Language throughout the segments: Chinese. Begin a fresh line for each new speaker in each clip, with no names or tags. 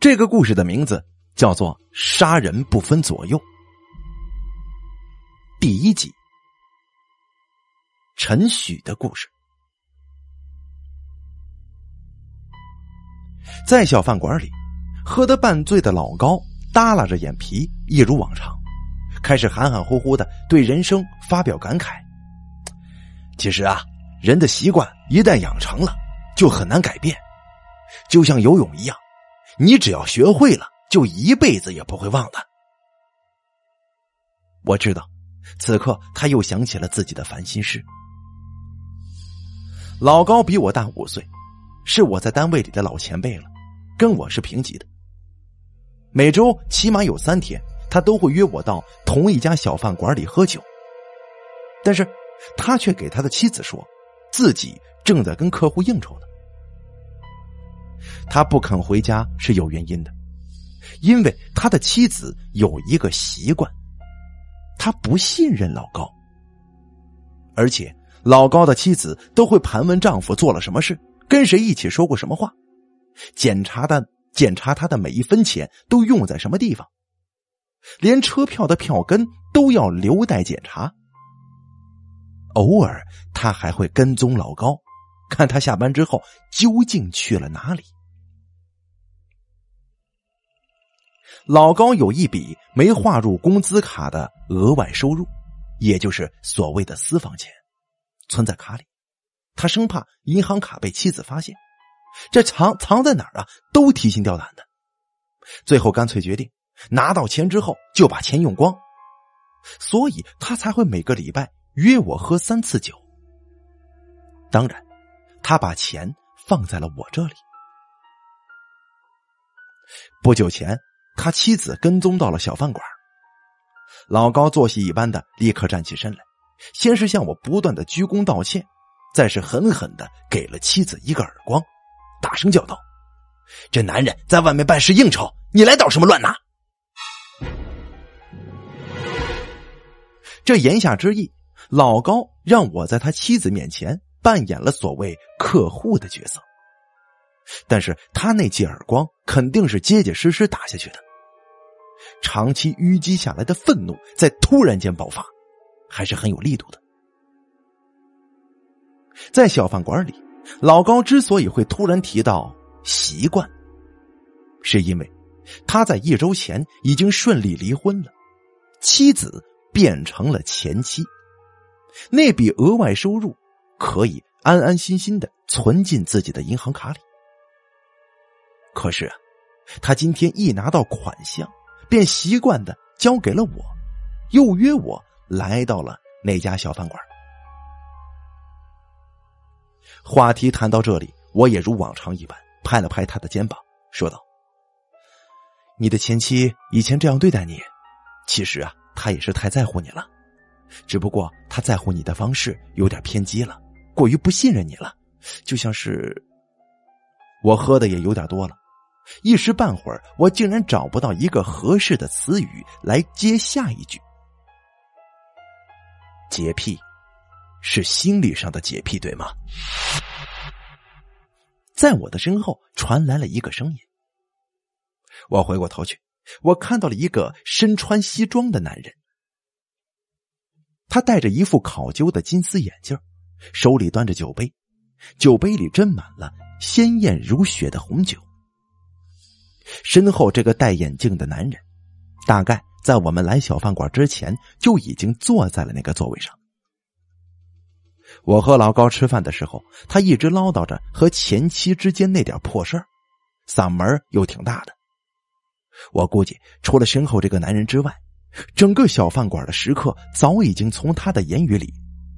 这个故事的名字叫做《杀人不分左右》。第一集，陈许的故事，在小饭馆里，喝得半醉的老高耷拉着眼皮，一如往常，开始含含糊糊的对人生发表感慨。其实啊，人的习惯一旦养成了，就很难改变，就像游泳一样，你只要学会了，就一辈子也不会忘的。我知道，此刻他又想起了自己的烦心事。老高比我大五岁，是我在单位里的老前辈了，跟我是平级的。每周起码有三天，他都会约我到同一家小饭馆里喝酒，但是。他却给他的妻子说，自己正在跟客户应酬呢。他不肯回家是有原因的，因为他的妻子有一个习惯，他不信任老高，而且老高的妻子都会盘问丈夫做了什么事，跟谁一起说过什么话，检查的检查他的每一分钱都用在什么地方，连车票的票根都要留待检查。偶尔，他还会跟踪老高，看他下班之后究竟去了哪里。老高有一笔没划入工资卡的额外收入，也就是所谓的私房钱，存在卡里。他生怕银行卡被妻子发现，这藏藏在哪儿啊？都提心吊胆的。最后干脆决定，拿到钱之后就把钱用光，所以他才会每个礼拜。约我喝三次酒，当然，他把钱放在了我这里。不久前，他妻子跟踪到了小饭馆，老高作戏一般的立刻站起身来，先是向我不断的鞠躬道歉，再是狠狠的给了妻子一个耳光，大声叫道：“这男人在外面办事应酬，你来捣什么乱呢？”这言下之意。老高让我在他妻子面前扮演了所谓客户的角色，但是他那记耳光肯定是结结实实打下去的，长期淤积下来的愤怒在突然间爆发，还是很有力度的。在小饭馆里，老高之所以会突然提到习惯，是因为他在一周前已经顺利离婚了，妻子变成了前妻。那笔额外收入可以安安心心的存进自己的银行卡里。可是啊，他今天一拿到款项，便习惯的交给了我，又约我来到了那家小饭馆。话题谈到这里，我也如往常一般拍了拍他的肩膀，说道：“你的前妻以前这样对待你，其实啊，她也是太在乎你了。”只不过他在乎你的方式有点偏激了，过于不信任你了，就像是我喝的也有点多了，一时半会儿我竟然找不到一个合适的词语来接下一句。洁癖，是心理上的洁癖，对吗？在我的身后传来了一个声音，我回过头去，我看到了一个身穿西装的男人。他戴着一副考究的金丝眼镜，手里端着酒杯，酒杯里斟满了鲜艳如雪的红酒。身后这个戴眼镜的男人，大概在我们来小饭馆之前就已经坐在了那个座位上。我和老高吃饭的时候，他一直唠叨着和前妻之间那点破事儿，嗓门又挺大的。我估计，除了身后这个男人之外。整个小饭馆的食客早已经从他的言语里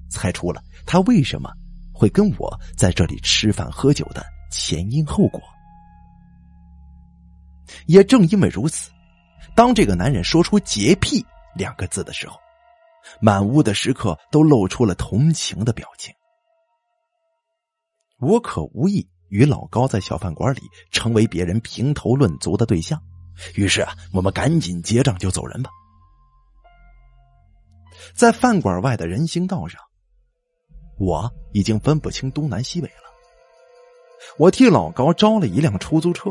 猜出了他为什么会跟我在这里吃饭喝酒的前因后果。也正因为如此，当这个男人说出“洁癖”两个字的时候，满屋的食客都露出了同情的表情。我可无意与老高在小饭馆里成为别人评头论足的对象，于是啊，我们赶紧结账就走人吧。在饭馆外的人行道上，我已经分不清东南西北了。我替老高招了一辆出租车。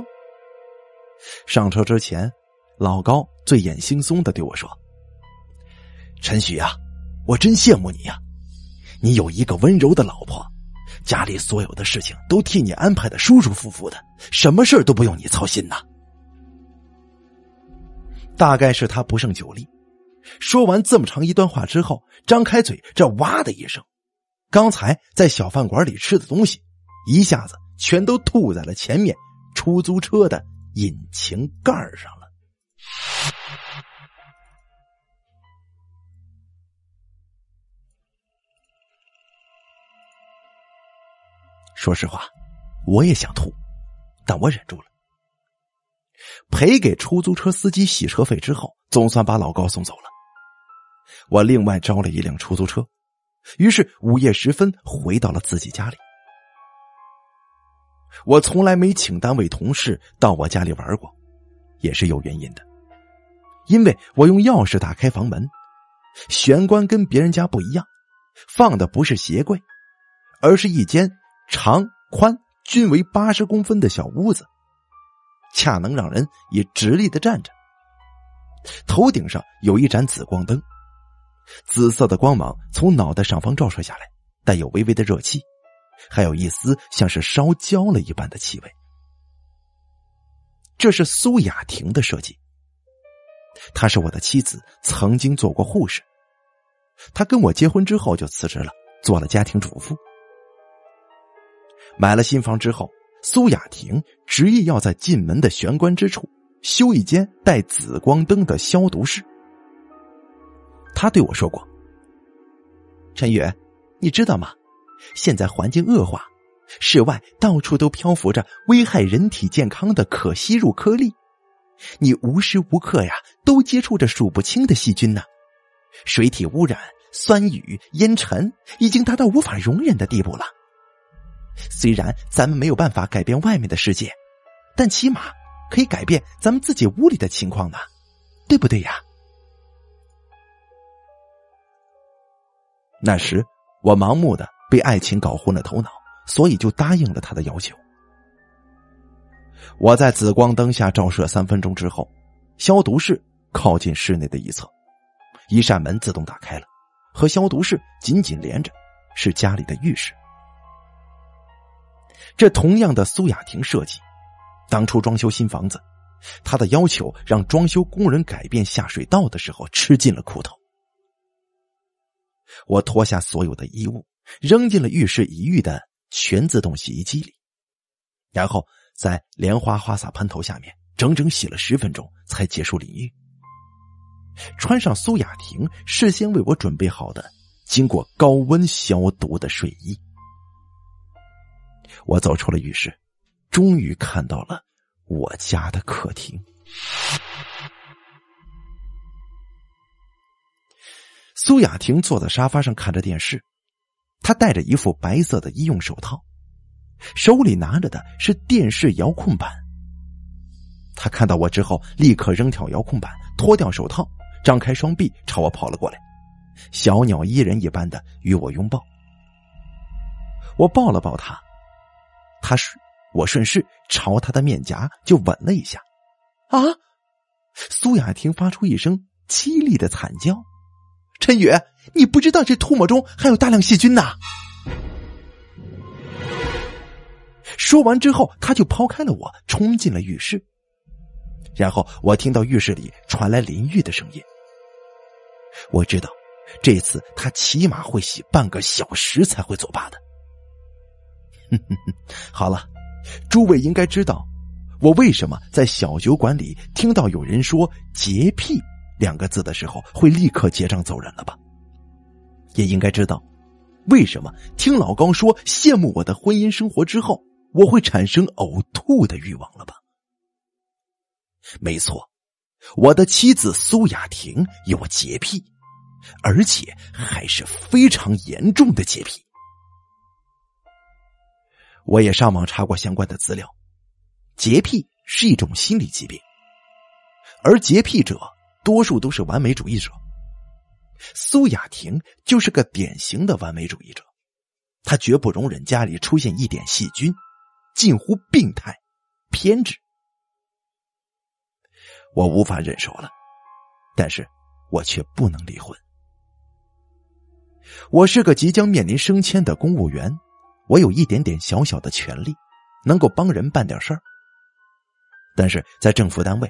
上车之前，老高醉眼惺忪的对我说：“陈许啊，我真羡慕你呀，你有一个温柔的老婆，家里所有的事情都替你安排的舒舒服服的，什么事都不用你操心呐。”大概是他不胜酒力，说完这么长一段话之后，张开嘴，这哇的一声，刚才在小饭馆里吃的东西，一下子全都吐在了前面出租车的引擎盖上了。说实话，我也想吐，但我忍住了。赔给出租车司机洗车费之后，总算把老高送走了。我另外招了一辆出租车，于是午夜时分回到了自己家里。我从来没请单位同事到我家里玩过，也是有原因的，因为我用钥匙打开房门，玄关跟别人家不一样，放的不是鞋柜，而是一间长宽均为八十公分的小屋子。恰能让人以直立的站着。头顶上有一盏紫光灯，紫色的光芒从脑袋上方照射下来，带有微微的热气，还有一丝像是烧焦了一般的气味。这是苏雅婷的设计。她是我的妻子，曾经做过护士。她跟我结婚之后就辞职了，做了家庭主妇。买了新房之后。苏雅婷执意要在进门的玄关之处修一间带紫光灯的消毒室。他对我说过：“陈宇，你知道吗？现在环境恶化，室外到处都漂浮着危害人体健康的可吸入颗粒，你无时无刻呀都接触着数不清的细菌呢。水体污染、酸雨、烟尘已经达到无法容忍的地步了。”虽然咱们没有办法改变外面的世界，但起码可以改变咱们自己屋里的情况呢，对不对呀？那时我盲目的被爱情搞昏了头脑，所以就答应了他的要求。我在紫光灯下照射三分钟之后，消毒室靠近室内的一侧，一扇门自动打开了，和消毒室紧紧连着，是家里的浴室。这同样的苏雅婷设计，当初装修新房子，她的要求让装修工人改变下水道的时候吃尽了苦头。我脱下所有的衣物，扔进了浴室一浴的全自动洗衣机里，然后在莲花花洒喷头下面整整洗了十分钟，才结束淋浴。穿上苏雅婷事先为我准备好的、经过高温消毒的睡衣。我走出了浴室，终于看到了我家的客厅。苏雅婷坐在沙发上看着电视，她戴着一副白色的医用手套，手里拿着的是电视遥控板。她看到我之后，立刻扔掉遥控板，脱掉手套，张开双臂朝我跑了过来，小鸟依人一般的与我拥抱。我抱了抱她。他是我顺势朝他的面颊就吻了一下，啊！苏雅婷发出一声凄厉的惨叫。陈宇，你不知道这唾沫中还有大量细菌呐！说完之后，他就抛开了我，冲进了浴室。然后我听到浴室里传来淋浴的声音。我知道，这次他起码会洗半个小时才会作罢的。好了，诸位应该知道，我为什么在小酒馆里听到有人说“洁癖”两个字的时候会立刻结账走人了吧？也应该知道，为什么听老高说羡慕我的婚姻生活之后，我会产生呕吐的欲望了吧？没错，我的妻子苏雅婷有洁癖，而且还是非常严重的洁癖。我也上网查过相关的资料，洁癖是一种心理疾病，而洁癖者多数都是完美主义者。苏雅婷就是个典型的完美主义者，她绝不容忍家里出现一点细菌，近乎病态、偏执。我无法忍受了，但是我却不能离婚。我是个即将面临升迁的公务员，我有一点点小小的权利，能够帮人办点事儿。但是在政府单位，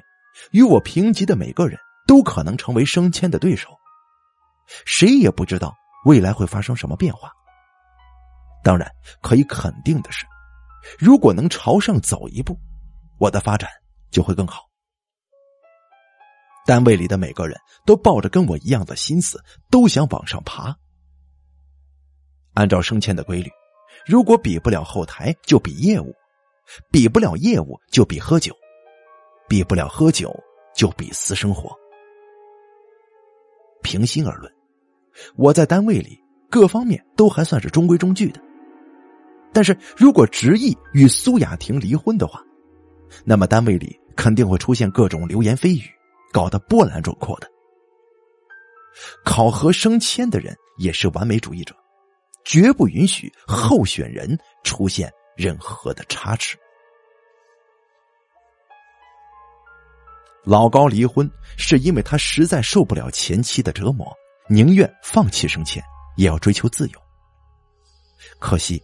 与我平级的每个人都可能成为升迁的对手，谁也不知道未来会发生什么变化。当然，可以肯定的是，如果能朝上走一步，我的发展就会更好。单位里的每个人都抱着跟我一样的心思，都想往上爬。按照升迁的规律，如果比不了后台，就比业务；比不了业务，就比喝酒；比不了喝酒，就比私生活。平心而论，我在单位里各方面都还算是中规中矩的。但是如果执意与苏雅婷离婚的话，那么单位里肯定会出现各种流言蜚语，搞得波澜壮阔的。考核升迁的人也是完美主义者。绝不允许候选人出现任何的差池。老高离婚是因为他实在受不了前妻的折磨，宁愿放弃升迁，也要追求自由。可惜，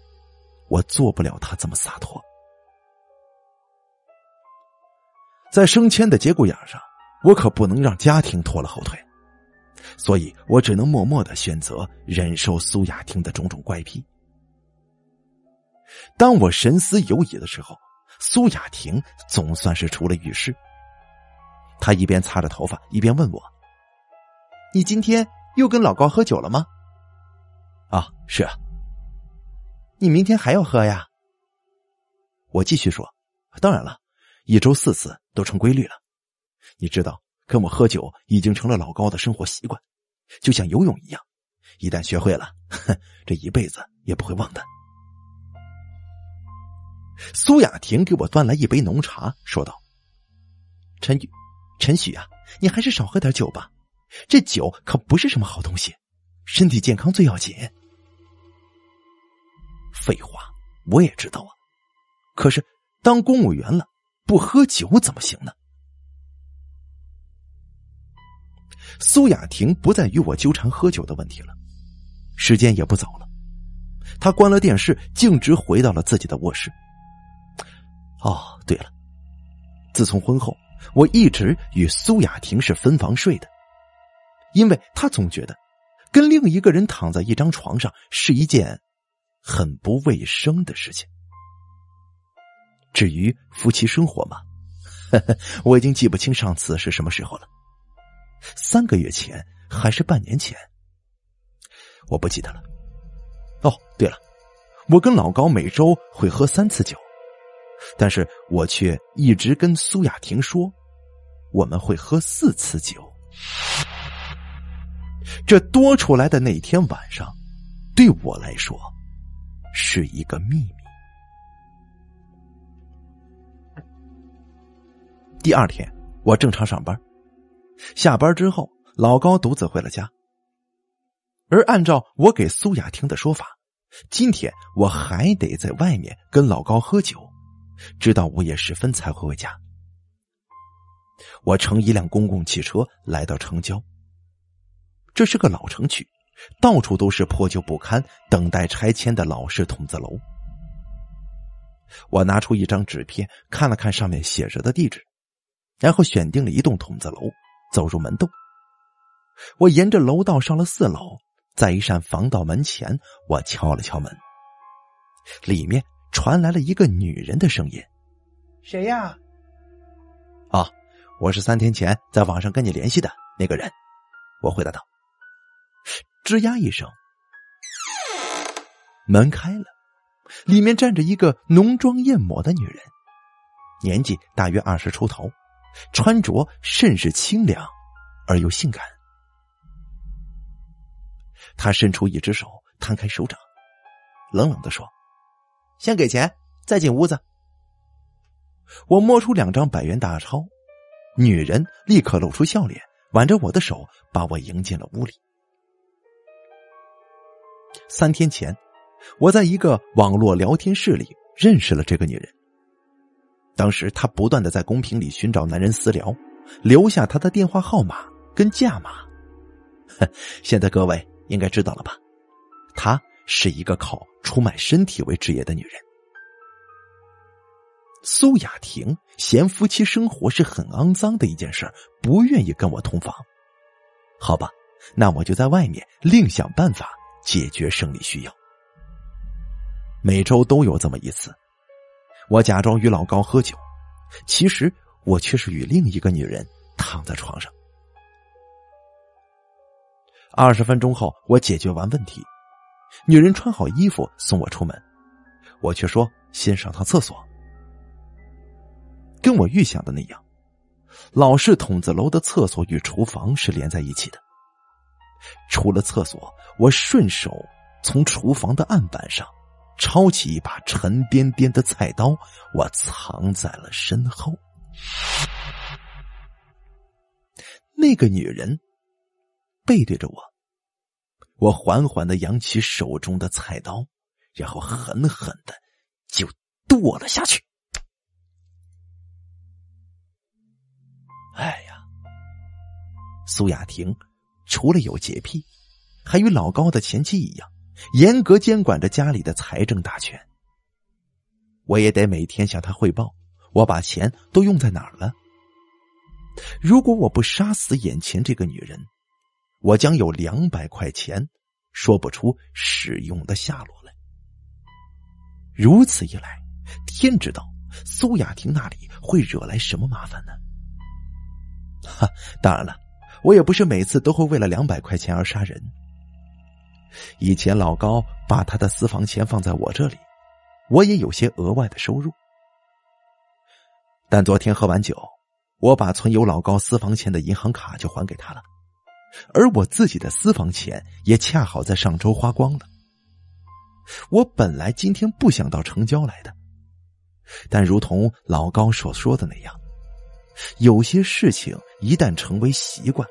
我做不了他这么洒脱。在升迁的节骨眼上，我可不能让家庭拖了后腿。所以我只能默默的选择忍受苏雅婷的种种怪癖。当我神思游移的时候，苏雅婷总算是出了浴室。他一边擦着头发，一边问我：“你今天又跟老高喝酒了吗？”“啊，是啊。”“你明天还要喝呀？”我继续说：“当然了，一周四次都成规律了。你知道。”跟我喝酒已经成了老高的生活习惯，就像游泳一样，一旦学会了，哼，这一辈子也不会忘的。苏雅婷给我端来一杯浓茶，说道：“陈宇，陈许啊，你还是少喝点酒吧，这酒可不是什么好东西，身体健康最要紧。”废话，我也知道啊，可是当公务员了，不喝酒怎么行呢？苏雅婷不再与我纠缠喝酒的问题了，时间也不早了，她关了电视，径直回到了自己的卧室。哦，对了，自从婚后，我一直与苏雅婷是分房睡的，因为她总觉得跟另一个人躺在一张床上是一件很不卫生的事情。至于夫妻生活嘛，我已经记不清上次是什么时候了。三个月前还是半年前，我不记得了。哦，对了，我跟老高每周会喝三次酒，但是我却一直跟苏雅婷说，我们会喝四次酒。这多出来的那天晚上，对我来说是一个秘密。第二天，我正常上班。下班之后，老高独自回了家。而按照我给苏雅婷的说法，今天我还得在外面跟老高喝酒，直到午夜时分才会回家。我乘一辆公共汽车来到城郊。这是个老城区，到处都是破旧不堪、等待拆迁的老式筒子楼。我拿出一张纸片，看了看上面写着的地址，然后选定了一栋筒子楼。走入门洞，我沿着楼道上了四楼，在一扇防盗门前，我敲了敲门。里面传来了一个女人的声音：“
谁呀？”“
啊，我是三天前在网上跟你联系的那个人。”我回答道。吱呀一声，门开了，里面站着一个浓妆艳抹的女人，年纪大约二十出头。穿着甚是清凉，而又性感。他伸出一只手，摊开手掌，冷冷的说：“先给钱，再进屋子。”我摸出两张百元大钞，女人立刻露出笑脸，挽着我的手，把我迎进了屋里。三天前，我在一个网络聊天室里认识了这个女人。当时她不断的在公屏里寻找男人私聊，留下他的电话号码跟价码。现在各位应该知道了吧？她是一个靠出卖身体为职业的女人。苏雅婷嫌夫妻生活是很肮脏的一件事，不愿意跟我同房。好吧，那我就在外面另想办法解决生理需要。每周都有这么一次，我假装与老高喝酒，其实我却是与另一个女人躺在床上。二十分钟后，我解决完问题，女人穿好衣服送我出门，我却说先上趟厕所。跟我预想的那样，老式筒子楼的厕所与厨房是连在一起的。出了厕所，我顺手从厨房的案板上抄起一把沉甸甸的菜刀，我藏在了身后。那个女人背对着我，我缓缓的扬起手中的菜刀，然后狠狠的就剁了下去。哎呀，苏雅婷除了有洁癖，还与老高的前妻一样，严格监管着家里的财政大权。我也得每天向他汇报，我把钱都用在哪儿了。如果我不杀死眼前这个女人，我将有两百块钱说不出使用的下落来。如此一来，天知道苏雅婷那里会惹来什么麻烦呢？哈，当然了，我也不是每次都会为了两百块钱而杀人。以前老高把他的私房钱放在我这里，我也有些额外的收入。但昨天喝完酒，我把存有老高私房钱的银行卡就还给他了，而我自己的私房钱也恰好在上周花光了。我本来今天不想到城郊来的，但如同老高所说的那样。有些事情一旦成为习惯，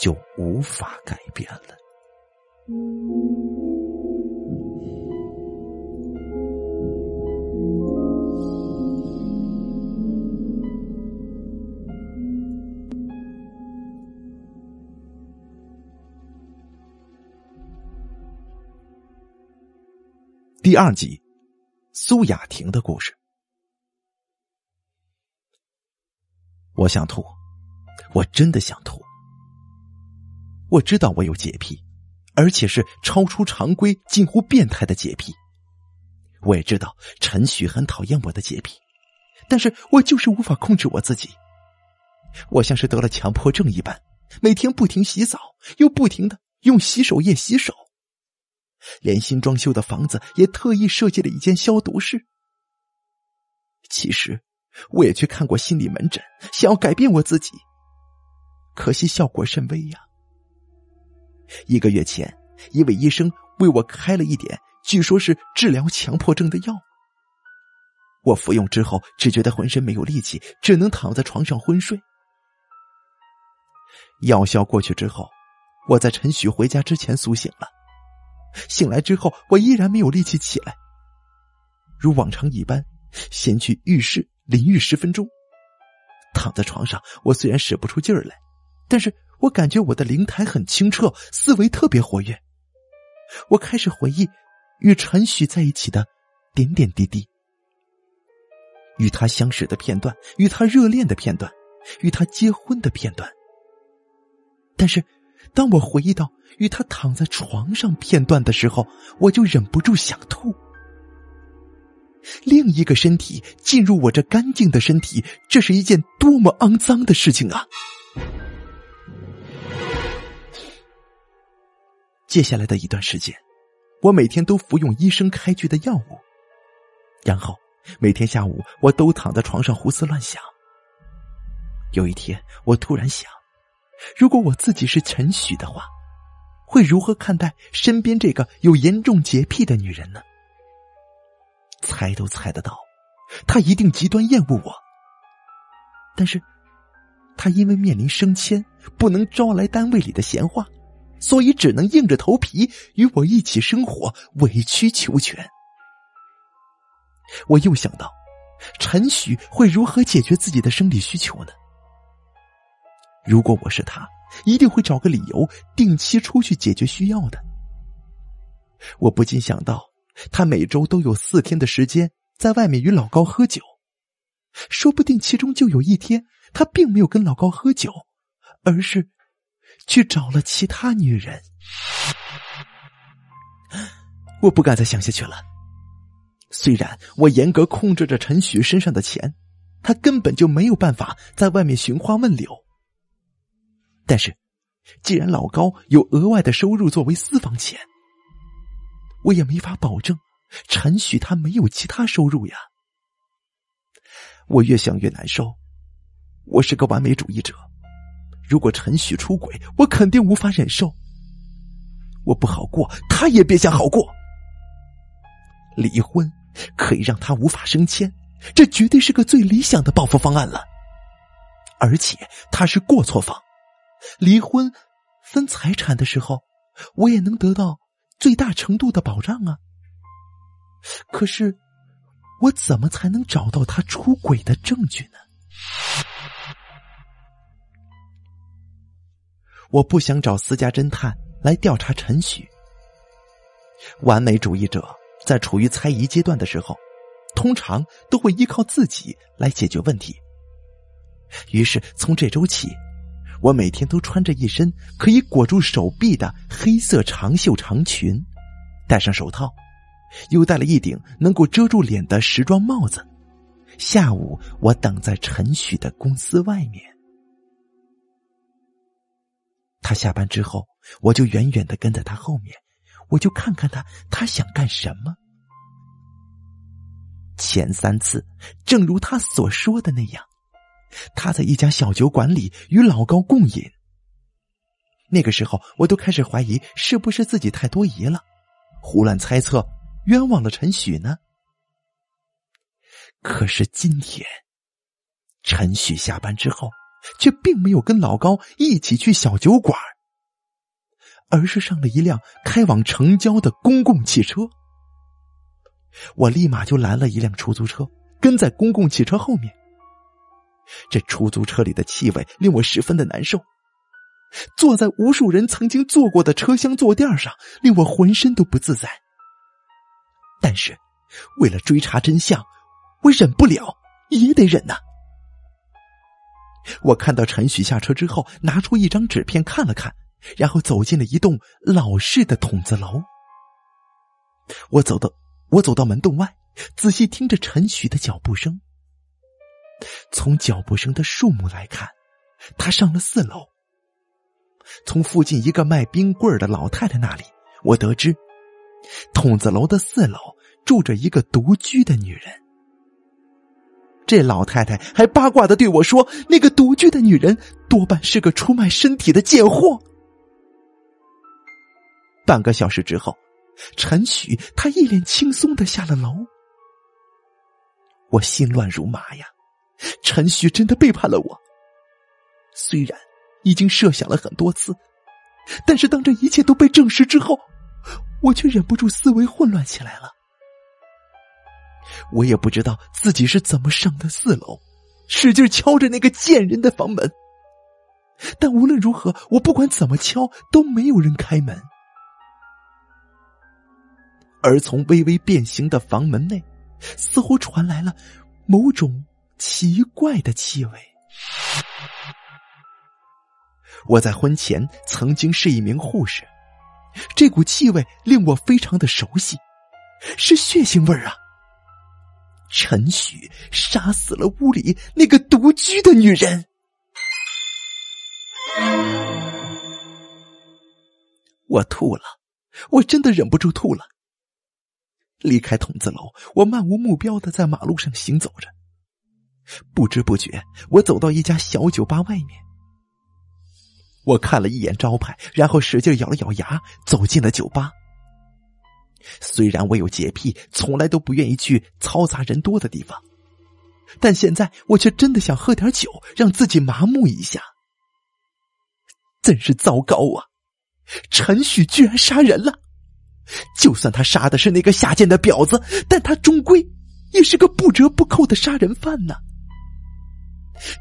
就无法改变了。第二集，苏雅婷的故事。我想吐，我真的想吐。我知道我有洁癖，而且是超出常规、近乎变态的洁癖。我也知道陈旭很讨厌我的洁癖，但是我就是无法控制我自己。我像是得了强迫症一般，每天不停洗澡，又不停的用洗手液洗手，连新装修的房子也特意设计了一间消毒室。其实。我也去看过心理门诊，想要改变我自己，可惜效果甚微呀。一个月前，一位医生为我开了一点，据说是治疗强迫症的药。我服用之后，只觉得浑身没有力气，只能躺在床上昏睡。药效过去之后，我在陈许回家之前苏醒了。醒来之后，我依然没有力气起来，如往常一般，先去浴室。淋浴十分钟，躺在床上，我虽然使不出劲儿来，但是我感觉我的灵台很清澈，思维特别活跃。我开始回忆与陈许在一起的点点滴滴，与他相识的片段，与他热恋的片段，与他结婚的片段。但是，当我回忆到与他躺在床上片段的时候，我就忍不住想吐。另一个身体进入我这干净的身体，这是一件多么肮脏的事情啊！接下来的一段时间，我每天都服用医生开具的药物，然后每天下午我都躺在床上胡思乱想。有一天，我突然想，如果我自己是陈许的话，会如何看待身边这个有严重洁癖的女人呢？猜都猜得到，他一定极端厌恶我。但是，他因为面临升迁，不能招来单位里的闲话，所以只能硬着头皮与我一起生活，委曲求全。我又想到，陈许会如何解决自己的生理需求呢？如果我是他，一定会找个理由定期出去解决需要的。我不禁想到，他每周都有四天的时间在外面与老高喝酒，说不定其中就有一天，他并没有跟老高喝酒，而是去找了其他女人。我不敢再想下去了。虽然我严格控制着陈许身上的钱，他根本就没有办法在外面寻花问柳。但是，既然老高有额外的收入作为私房钱，我也没法保证陈许他没有其他收入呀。我越想越难受。我是个完美主义者，如果陈许出轨，我肯定无法忍受。我不好过，他也别想好过。离婚可以让他无法升迁，这绝对是个最理想的报复方案了。而且他是过错方，离婚分财产的时候，我也能得到最大程度的保障啊。可是，我怎么才能找到他出轨的证据呢？我不想找私家侦探来调查陈许，完美主义者。在处于猜疑阶段的时候，通常都会依靠自己来解决问题。于是从这周起，我每天都穿着一身可以裹住手臂的黑色长袖长裙，戴上手套，又戴了一顶能够遮住脸的时装帽子。下午，我等在陈许的公司外面。他下班之后，我就远远的跟在他后面。我就看看他，他想干什么。前三次，正如他所说的那样，他在一家小酒馆里与老高共饮。那个时候，我都开始怀疑是不是自己太多疑了，胡乱猜测，冤枉了陈许呢。可是今天，陈许下班之后，却并没有跟老高一起去小酒馆。而是上了一辆开往城郊的公共汽车，我立马就拦了一辆出租车，跟在公共汽车后面。这出租车里的气味令我十分的难受，坐在无数人曾经坐过的车厢坐垫上，令我浑身都不自在。但是，为了追查真相，我忍不了，也得忍呐。我看到陈许下车之后，拿出一张纸片看了看。然后走进了一栋老式的筒子楼。我走到我走到门洞外，仔细听着陈许的脚步声。从脚步声的数目来看，他上了四楼。从附近一个卖冰棍的老太太那里，我得知，筒子楼的四楼住着一个独居的女人。这老太太还八卦的对我说：“那个独居的女人多半是个出卖身体的贱货。”半个小时之后，陈许他一脸轻松的下了楼。我心乱如麻呀！陈旭真的背叛了我。虽然已经设想了很多次，但是当这一切都被证实之后，我却忍不住思维混乱起来了。我也不知道自己是怎么上的四楼，使劲敲着那个贱人的房门。但无论如何，我不管怎么敲，都没有人开门。而从微微变形的房门内，似乎传来了某种奇怪的气味。我在婚前曾经是一名护士，这股气味令我非常的熟悉，是血腥味儿啊！陈许杀死了屋里那个独居的女人，我吐了，我真的忍不住吐了。离开筒子楼，我漫无目标的在马路上行走着。不知不觉，我走到一家小酒吧外面。我看了一眼招牌，然后使劲咬了咬牙，走进了酒吧。虽然我有洁癖，从来都不愿意去嘈杂人多的地方，但现在我却真的想喝点酒，让自己麻木一下。真是糟糕啊！陈许居然杀人了。就算他杀的是那个下贱的婊子，但他终归也是个不折不扣的杀人犯呢。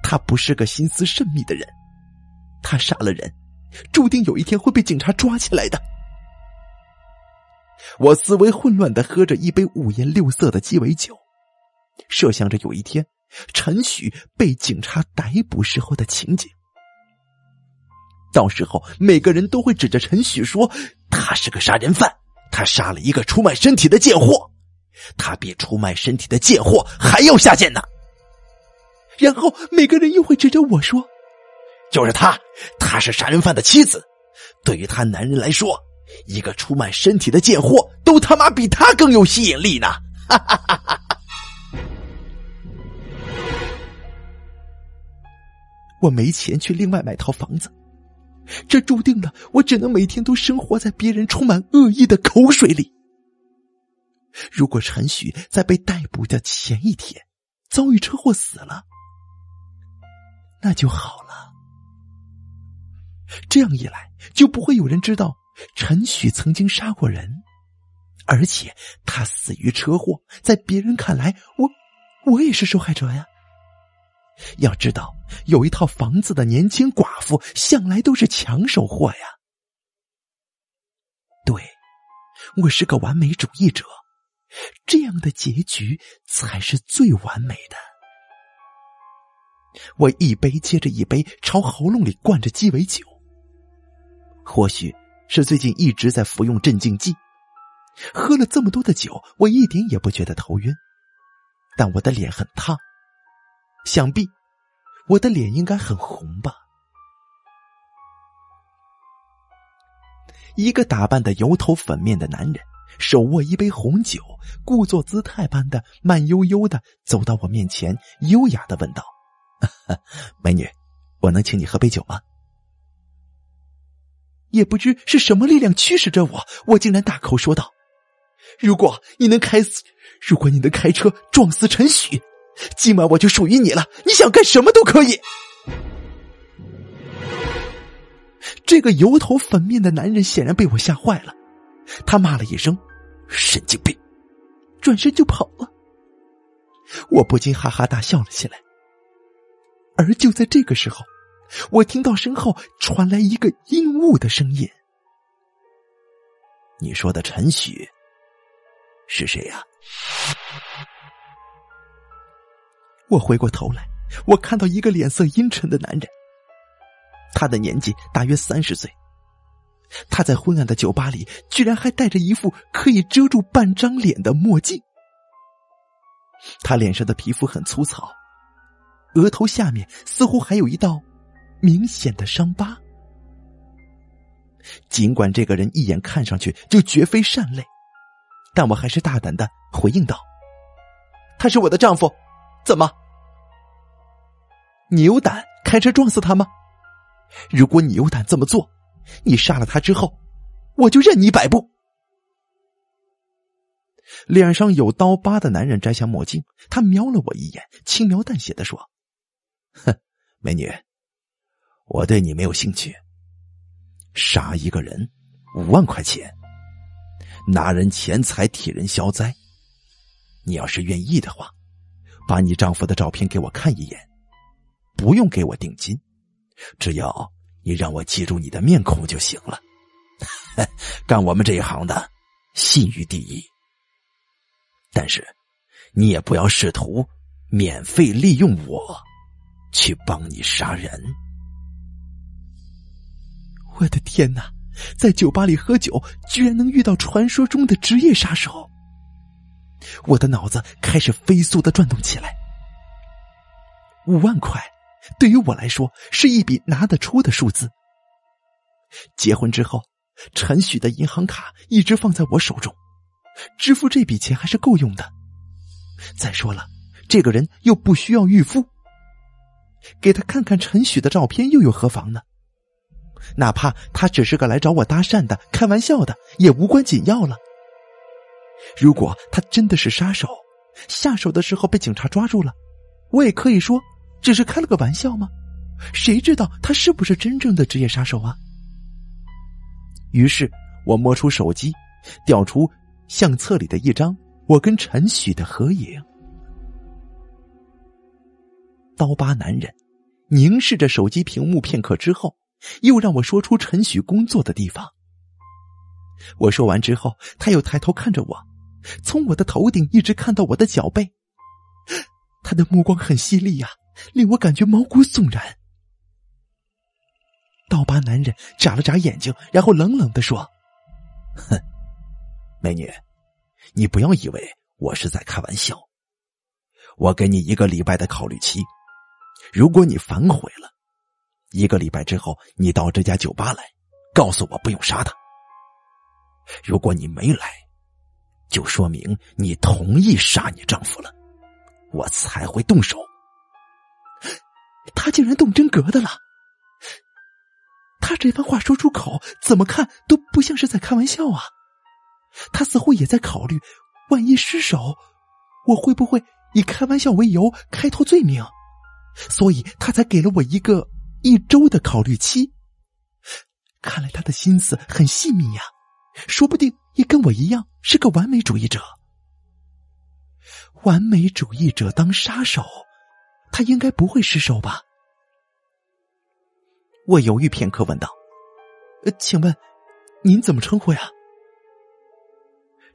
他不是个心思慎密的人，他杀了人，注定有一天会被警察抓起来的。我思维混乱的喝着一杯五颜六色的鸡尾酒，设想着有一天陈许被警察逮捕时候的情景。到时候每个人都会指着陈许说：“他是个杀人犯，他杀了一个出卖身体的贱货，他比出卖身体的贱货还要下贱呢。”然后每个人又会指着我说：“就是他，他是杀人犯的妻子。对于他男人来说，一个出卖身体的贱货都他妈比他更有吸引力呢！”哈哈哈我没钱去另外买套房子，这注定了我只能每天都生活在别人充满恶意的口水里。如果陈许在被逮捕的前一天遭遇车祸死了，那就好了。这样一来，就不会有人知道陈许曾经杀过人，而且他死于车祸，在别人看来，我我也是受害者呀。要知道，有一套房子的年轻寡妇向来都是抢手货呀。对，我是个完美主义者，这样的结局才是最完美的。我一杯接着一杯朝喉咙里灌着鸡尾酒。或许是最近一直在服用镇静剂，喝了这么多的酒，我一点也不觉得头晕，但我的脸很烫，想必我的脸应该很红吧。一个打扮的油头粉面的男人，手握一杯红酒，故作姿态般的慢悠悠的走到我面前，优雅的问道。美女，我能请你喝杯酒吗？也不知是什么力量驱使着我，我竟然大口说道：“如果你能开，如果你能开车撞死陈许，今晚我就属于你了。你想干什么都可以。”这个油头粉面的男人显然被我吓坏了，他骂了一声“神经病”，转身就跑了。我不禁哈哈大笑了起来。而就在这个时候，我听到身后传来一个阴雾的声音：“你说的陈许是谁呀？”我回过头来，我看到一个脸色阴沉的男人，他的年纪大约三十岁，他在昏暗的酒吧里居然还戴着一副可以遮住半张脸的墨镜，他脸上的皮肤很粗糙。额头下面似乎还有一道明显的伤疤。尽管这个人一眼看上去就绝非善类，但我还是大胆的回应道：“他是我的丈夫，怎么？你有胆开车撞死他吗？如果你有胆这么做，你杀了他之后，我就任你摆布。”脸上有刀疤的男人摘下墨镜，他瞄了我一眼，轻描淡写的说。哼，美女，我对你没有兴趣。杀一个人五万块钱，拿人钱财替人消灾。你要是愿意的话，把你丈夫的照片给我看一眼，不用给我定金，只要你让我记住你的面孔就行了。干我们这一行的，信誉第一。但是，你也不要试图免费利用我。去帮你杀人！我的天哪，在酒吧里喝酒，居然能遇到传说中的职业杀手！我的脑子开始飞速的转动起来。五万块对于我来说是一笔拿得出的数字。结婚之后，陈许的银行卡一直放在我手中，支付这笔钱还是够用的。再说了，这个人又不需要预付。给他看看陈许的照片又有何妨呢？哪怕他只是个来找我搭讪的、开玩笑的，也无关紧要了。如果他真的是杀手，下手的时候被警察抓住了，我也可以说只是开了个玩笑吗？谁知道他是不是真正的职业杀手啊？于是我摸出手机，调出相册里的一张我跟陈许的合影。刀疤男人凝视着手机屏幕片刻之后，又让我说出陈许工作的地方。我说完之后，他又抬头看着我，从我的头顶一直看到我的脚背，他的目光很犀利呀，令我感觉毛骨悚然。刀疤男人眨了眨眼睛，然后冷冷的说：“哼，美女，你不要以为我是在开玩笑。我给你一个礼拜的考虑期，如果你反悔了，一个礼拜之后你到这家酒吧来，告诉我不用杀他。如果你没来，就说明你同意杀你丈夫了，我才会动手。他竟然动真格的了。”他这番话说出口，怎么看都不像是在开玩笑啊！他似乎也在考虑，万一失手，我会不会以开玩笑为由开脱罪名？所以他才给了我一个一周的考虑期。看来他的心思很细密呀，说不定也跟我一样是个完美主义者。完美主义者当杀手，他应该不会失手吧？我犹豫片刻，问道：“呃，请问您怎么称呼呀？”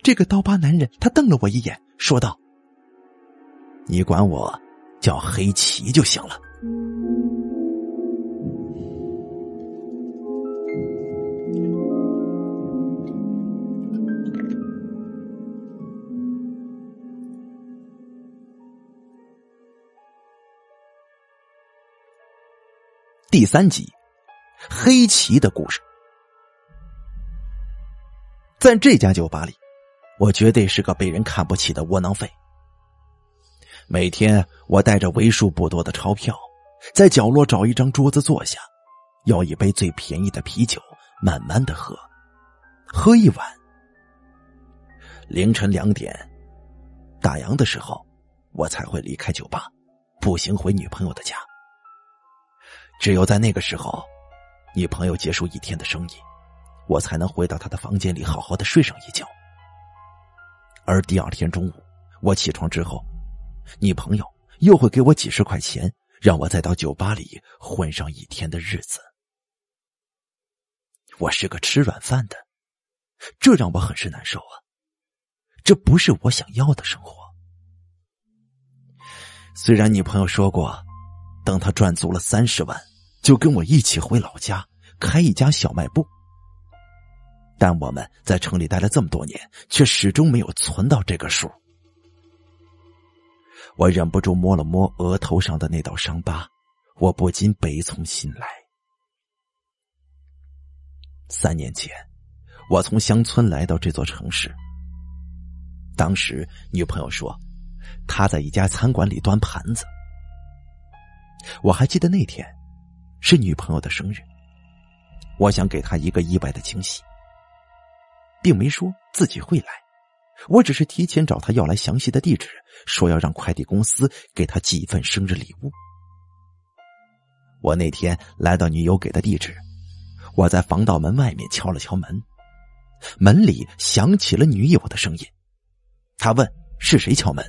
这个刀疤男人他瞪了我一眼，说道：“你管我叫黑旗就行了。”第三集。黑旗的故事，在这家酒吧里，我绝对是个被人看不起的窝囊废。每天，我带着为数不多的钞票，在角落找一张桌子坐下，要一杯最便宜的啤酒，慢慢的喝，喝一晚。凌晨两点，打烊的时候，我才会离开酒吧，步行回女朋友的家。只有在那个时候。女朋友结束一天的生意，我才能回到她的房间里好好的睡上一觉。而第二天中午，我起床之后，你朋友又会给我几十块钱，让我再到酒吧里混上一天的日子。我是个吃软饭的，这让我很是难受啊！这不是我想要的生活。虽然你朋友说过，等他赚足了三十万。就跟我一起回老家开一家小卖部，但我们在城里待了这么多年，却始终没有存到这个数。我忍不住摸了摸额头上的那道伤疤，我不禁悲从心来。三年前，我从乡村来到这座城市，当时女朋友说，她在一家餐馆里端盘子，我还记得那天。是女朋友的生日，我想给她一个意外的惊喜，并没说自己会来，我只是提前找他要来详细的地址，说要让快递公司给他寄一份生日礼物。我那天来到女友给的地址，我在防盗门外面敲了敲门，门里响起了女友的声音，他问是谁敲门，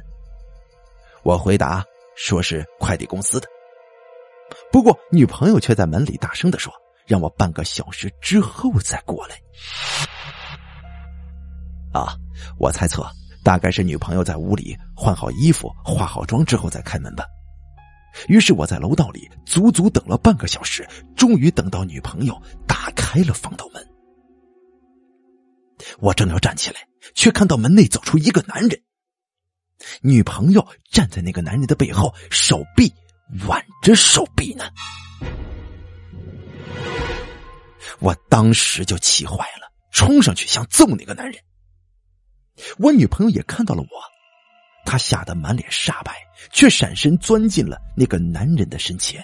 我回答说是快递公司的。不过，女朋友却在门里大声的说：“让我半个小时之后再过来。”啊，我猜测大概是女朋友在屋里换好衣服、化好妆之后再开门吧。于是我在楼道里足足等了半个小时，终于等到女朋友打开了防盗门。我正要站起来，却看到门内走出一个男人。女朋友站在那个男人的背后，手臂。挽着手臂呢，我当时就气坏了，冲上去想揍那个男人。我女朋友也看到了我，她吓得满脸煞白，却闪身钻进了那个男人的身前。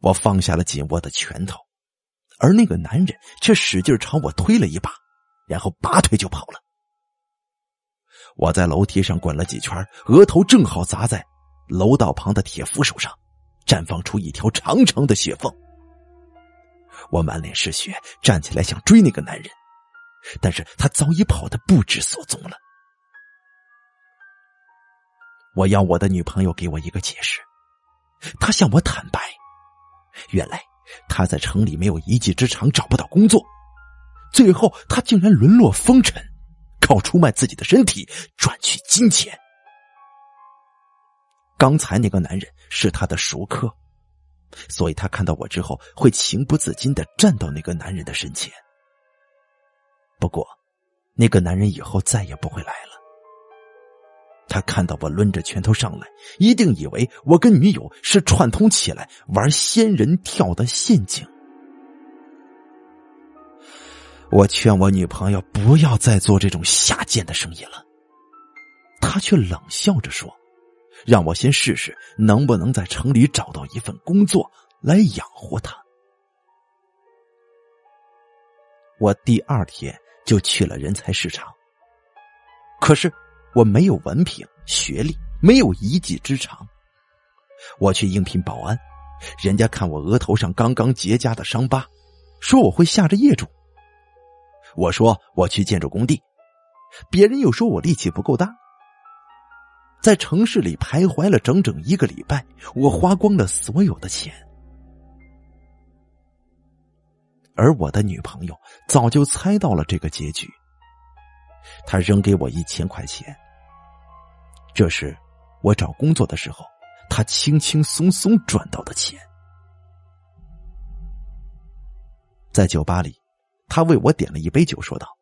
我放下了紧握的拳头，而那个男人却使劲朝我推了一把，然后拔腿就跑了。我在楼梯上滚了几圈，额头正好砸在。楼道旁的铁扶手上，绽放出一条长长的血缝。我满脸是血，站起来想追那个男人，但是他早已跑得不知所踪了。我要我的女朋友给我一个解释，她向我坦白，原来她在城里没有一技之长，找不到工作，最后她竟然沦落风尘，靠出卖自己的身体赚取金钱。刚才那个男人是他的熟客，所以他看到我之后会情不自禁的站到那个男人的身前。不过，那个男人以后再也不会来了。他看到我抡着拳头上来，一定以为我跟女友是串通起来玩仙人跳的陷阱。我劝我女朋友不要再做这种下贱的生意了，她却冷笑着说。让我先试试能不能在城里找到一份工作来养活他。我第二天就去了人才市场，可是我没有文凭、学历，没有一技之长。我去应聘保安，人家看我额头上刚刚结痂的伤疤，说我会吓着业主。我说我去建筑工地，别人又说我力气不够大。在城市里徘徊了整整一个礼拜，我花光了所有的钱，而我的女朋友早就猜到了这个结局。她扔给我一千块钱，这是我找工作的时候，她轻轻松松赚到的钱。在酒吧里，他为我点了一杯酒，说道：“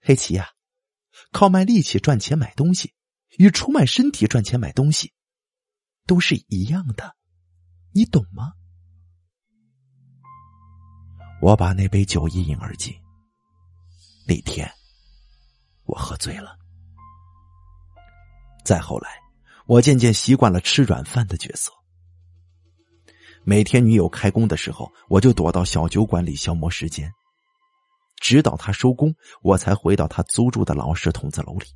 黑棋呀，靠卖力气赚钱买东西。”与出卖身体赚钱买东西，都是一样的，你懂吗？我把那杯酒一饮而尽。那天，我喝醉了。再后来，我渐渐习惯了吃软饭的角色。每天女友开工的时候，我就躲到小酒馆里消磨时间，直到她收工，我才回到她租住的老式筒子楼里。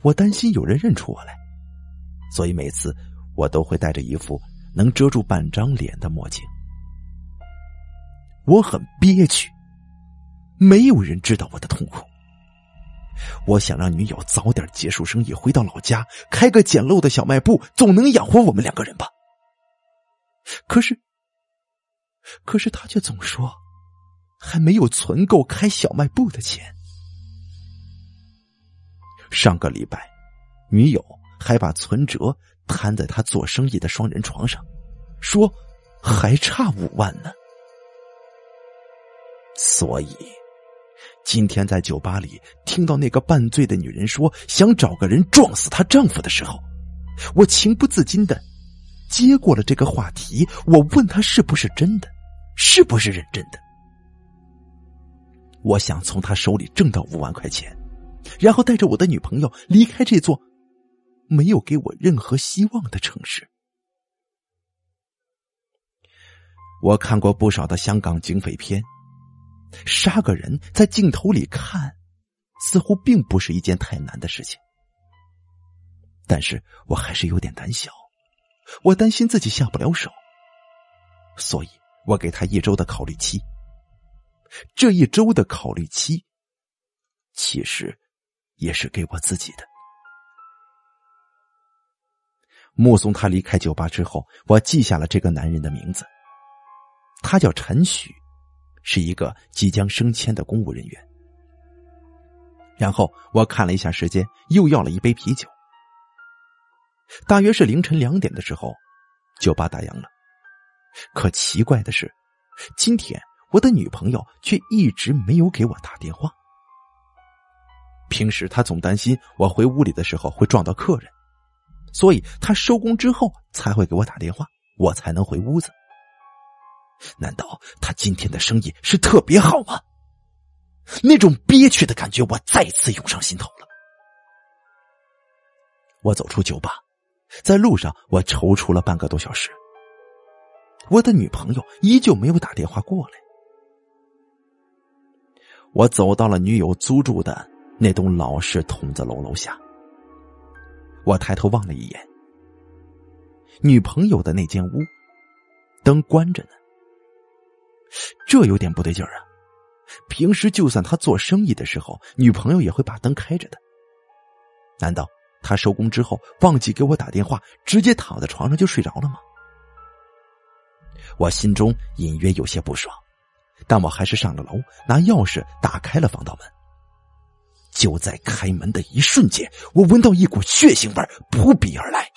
我担心有人认出我来，所以每次我都会戴着一副能遮住半张脸的墨镜。我很憋屈，没有人知道我的痛苦。我想让女友早点结束生意，回到老家开个简陋的小卖部，总能养活我们两个人吧。可是，可是他却总说还没有存够开小卖部的钱。上个礼拜，女友还把存折摊在他做生意的双人床上，说还差五万呢。所以，今天在酒吧里听到那个半醉的女人说想找个人撞死她丈夫的时候，我情不自禁的接过了这个话题。我问她是不是真的，是不是认真的？我想从他手里挣到五万块钱。然后带着我的女朋友离开这座没有给我任何希望的城市。我看过不少的香港警匪片，杀个人在镜头里看，似乎并不是一件太难的事情。但是我还是有点胆小，我担心自己下不了手，所以我给他一周的考虑期。这一周的考虑期，其实。也是给我自己的。目送他离开酒吧之后，我记下了这个男人的名字。他叫陈许，是一个即将升迁的公务人员。然后我看了一下时间，又要了一杯啤酒。大约是凌晨两点的时候，酒吧打烊了。可奇怪的是，今天我的女朋友却一直没有给我打电话。平时他总担心我回屋里的时候会撞到客人，所以他收工之后才会给我打电话，我才能回屋子。难道他今天的生意是特别好吗？那种憋屈的感觉我再次涌上心头了。我走出酒吧，在路上我踌躇了半个多小时，我的女朋友依旧没有打电话过来。我走到了女友租住的。那栋老式筒子楼楼下，我抬头望了一眼，女朋友的那间屋，灯关着呢。这有点不对劲儿啊！平时就算他做生意的时候，女朋友也会把灯开着的。难道他收工之后忘记给我打电话，直接躺在床上就睡着了吗？我心中隐约有些不爽，但我还是上了楼，拿钥匙打开了防盗门。就在开门的一瞬间，我闻到一股血腥味扑鼻而来。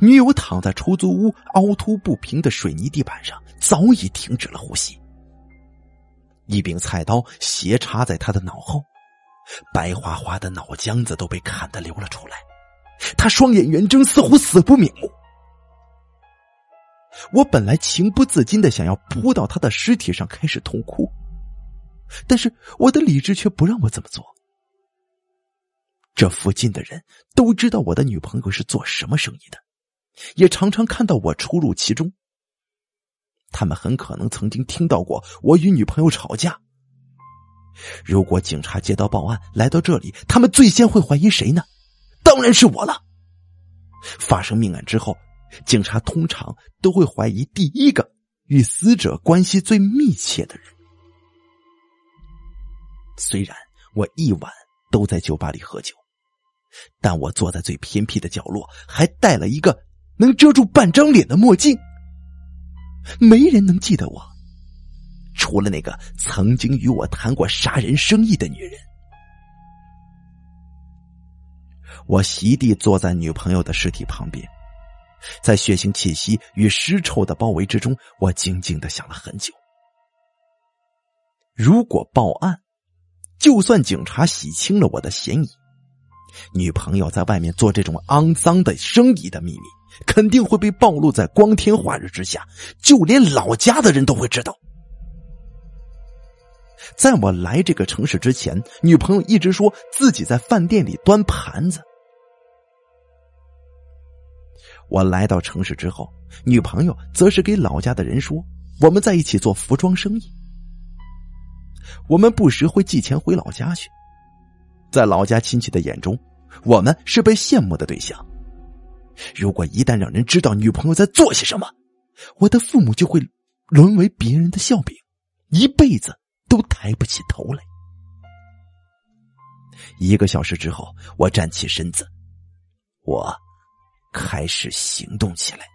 女友躺在出租屋凹凸不平的水泥地板上，早已停止了呼吸。一柄菜刀斜插在她的脑后，白花花的脑浆子都被砍得流了出来。她双眼圆睁，似乎死不瞑目。我本来情不自禁的想要扑到她的尸体上开始痛哭。但是我的理智却不让我这么做。这附近的人都知道我的女朋友是做什么生意的，也常常看到我出入其中。他们很可能曾经听到过我与女朋友吵架。如果警察接到报案来到这里，他们最先会怀疑谁呢？当然是我了。发生命案之后，警察通常都会怀疑第一个与死者关系最密切的人。虽然我一晚都在酒吧里喝酒，但我坐在最偏僻的角落，还带了一个能遮住半张脸的墨镜。没人能记得我，除了那个曾经与我谈过杀人生意的女人。我席地坐在女朋友的尸体旁边，在血腥气息与尸臭的包围之中，我静静的想了很久。如果报案。就算警察洗清了我的嫌疑，女朋友在外面做这种肮脏的生意的秘密，肯定会被暴露在光天化日之下，就连老家的人都会知道。在我来这个城市之前，女朋友一直说自己在饭店里端盘子。我来到城市之后，女朋友则是给老家的人说我们在一起做服装生意。我们不时会寄钱回老家去，在老家亲戚的眼中，我们是被羡慕的对象。如果一旦让人知道女朋友在做些什么，我的父母就会沦为别人的笑柄，一辈子都抬不起头来。一个小时之后，我站起身子，我开始行动起来。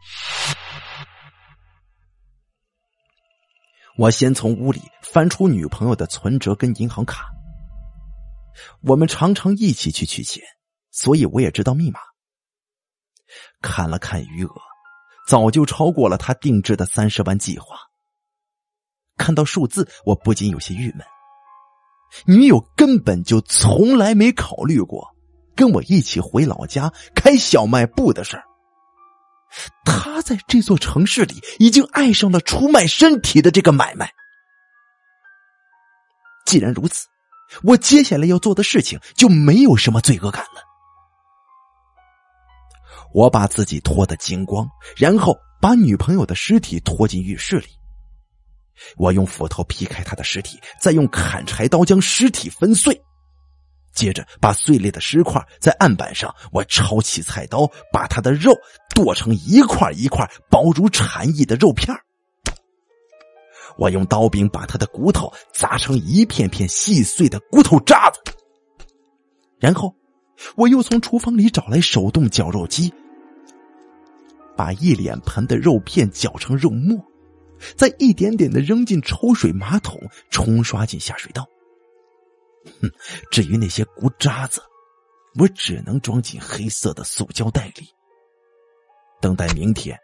我先从屋里翻出女朋友的存折跟银行卡。我们常常一起去取钱，所以我也知道密码。看了看余额，早就超过了他定制的三十万计划。看到数字，我不禁有些郁闷。女友根本就从来没考虑过跟我一起回老家开小卖部的事儿。他在这座城市里已经爱上了出卖身体的这个买卖。既然如此，我接下来要做的事情就没有什么罪恶感了。我把自己脱得精光，然后把女朋友的尸体拖进浴室里。我用斧头劈开她的尸体，再用砍柴刀将尸体分碎。接着，把碎裂的尸块在案板上，我抄起菜刀，把他的肉剁成一块一块薄如蝉翼的肉片我用刀柄把他的骨头砸成一片片细碎的骨头渣子。然后，我又从厨房里找来手动绞肉机，把一脸盆的肉片搅成肉末，再一点点的扔进抽水马桶，冲刷进下水道。哼，至于那些骨渣子，我只能装进黑色的塑胶袋里，等待明天，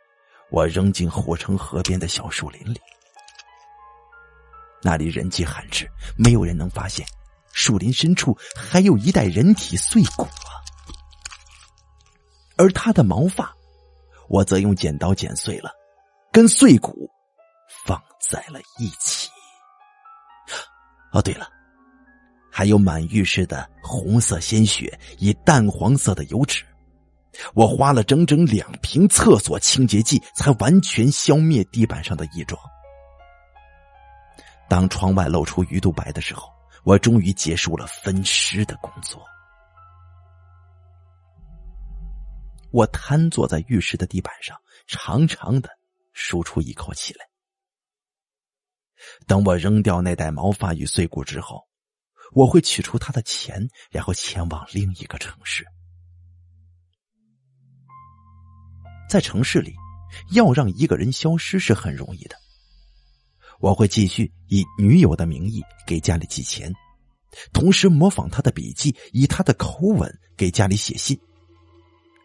我扔进护城河边的小树林里。那里人迹罕至，没有人能发现，树林深处还有一袋人体碎骨啊。而他的毛发，我则用剪刀剪碎了，跟碎骨放在了一起。哦，对了。还有满浴室的红色鲜血以淡黄色的油脂，我花了整整两瓶厕所清洁剂才完全消灭地板上的异状。当窗外露出鱼肚白的时候，我终于结束了分尸的工作。我瘫坐在浴室的地板上，长长的舒出一口气来。等我扔掉那袋毛发与碎骨之后。我会取出他的钱，然后前往另一个城市。在城市里，要让一个人消失是很容易的。我会继续以女友的名义给家里寄钱，同时模仿他的笔记，以他的口吻给家里写信，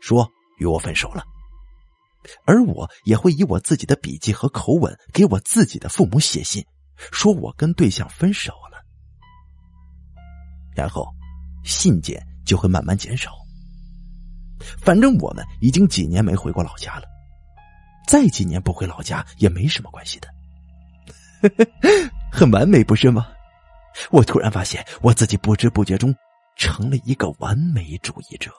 说与我分手了。而我也会以我自己的笔记和口吻给我自己的父母写信，说我跟对象分手了。然后，信件就会慢慢减少。反正我们已经几年没回过老家了，再几年不回老家也没什么关系的。很完美，不是吗？我突然发现，我自己不知不觉中成了一个完美主义者。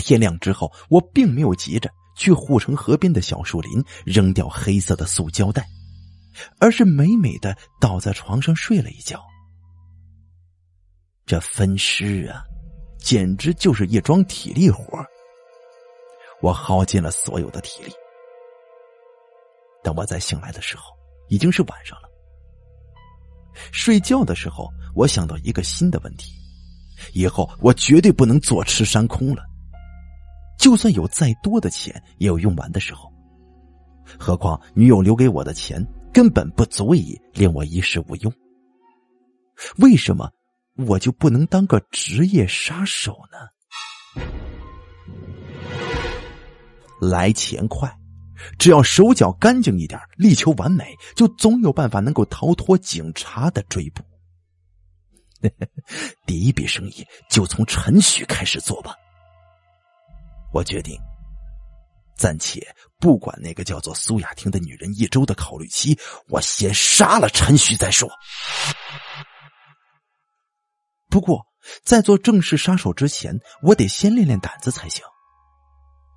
天亮之后，我并没有急着去护城河边的小树林扔掉黑色的塑胶袋，而是美美的倒在床上睡了一觉。这分尸啊，简直就是一桩体力活我耗尽了所有的体力。等我再醒来的时候，已经是晚上了。睡觉的时候，我想到一个新的问题：以后我绝对不能坐吃山空了。就算有再多的钱，也有用完的时候。何况女友留给我的钱根本不足以令我衣食无忧。为什么我就不能当个职业杀手呢？来钱快，只要手脚干净一点，力求完美，就总有办法能够逃脱警察的追捕。第一笔生意就从陈许开始做吧。我决定，暂且不管那个叫做苏雅婷的女人一周的考虑期，我先杀了陈旭再说。不过，在做正式杀手之前，我得先练练胆子才行，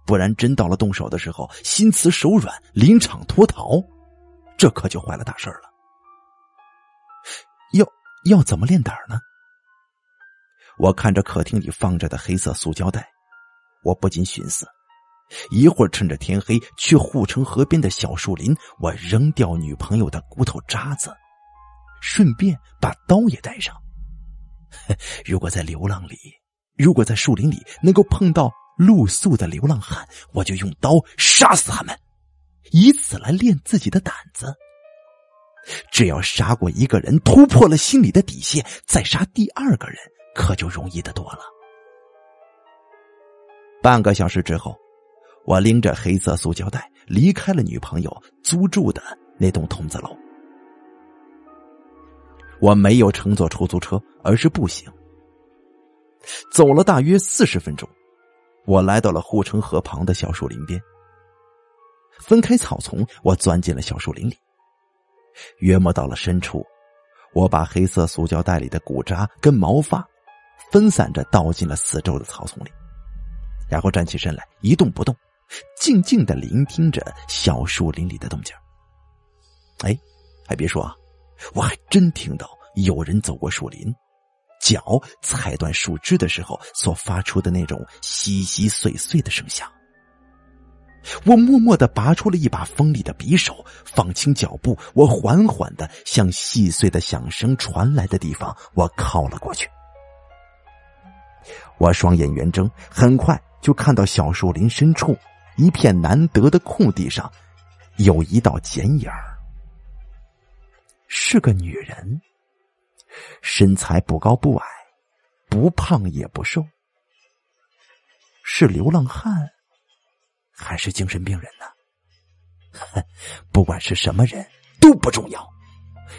不然真到了动手的时候，心慈手软，临场脱逃，这可就坏了大事了。要要怎么练胆呢？我看着客厅里放着的黑色塑胶袋。我不禁寻思，一会儿趁着天黑去护城河边的小树林，我扔掉女朋友的骨头渣子，顺便把刀也带上。如果在流浪里，如果在树林里能够碰到露宿的流浪汉，我就用刀杀死他们，以此来练自己的胆子。只要杀过一个人，突破了心里的底线，再杀第二个人，可就容易的多了。半个小时之后，我拎着黑色塑胶袋离开了女朋友租住的那栋筒子楼。我没有乘坐出租车，而是步行。走了大约四十分钟，我来到了护城河旁的小树林边。分开草丛，我钻进了小树林里。约莫到了深处，我把黑色塑胶袋里的骨渣跟毛发分散着倒进了四周的草丛里。然后站起身来，一动不动，静静的聆听着小树林里的动静。哎，还别说啊，我还真听到有人走过树林，脚踩断树枝的时候所发出的那种稀稀碎碎的声响。我默默的拔出了一把锋利的匕首，放轻脚步，我缓缓的向细碎的响声传来的地方，我靠了过去。我双眼圆睁，很快。就看到小树林深处一片难得的空地上，有一道剪影儿，是个女人，身材不高不矮，不胖也不瘦，是流浪汉还是精神病人呢？不管是什么人都不重要，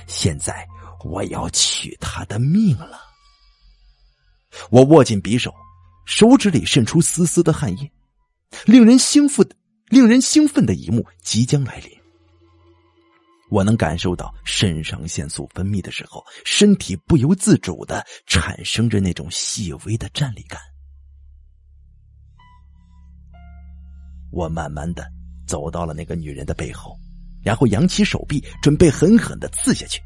现在我要取他的命了。我握紧匕首。手指里渗出丝丝的汗液，令人兴奋、令人兴奋的一幕即将来临。我能感受到肾上腺素分泌的时候，身体不由自主的产生着那种细微的战栗感。我慢慢的走到了那个女人的背后，然后扬起手臂，准备狠狠的刺下去。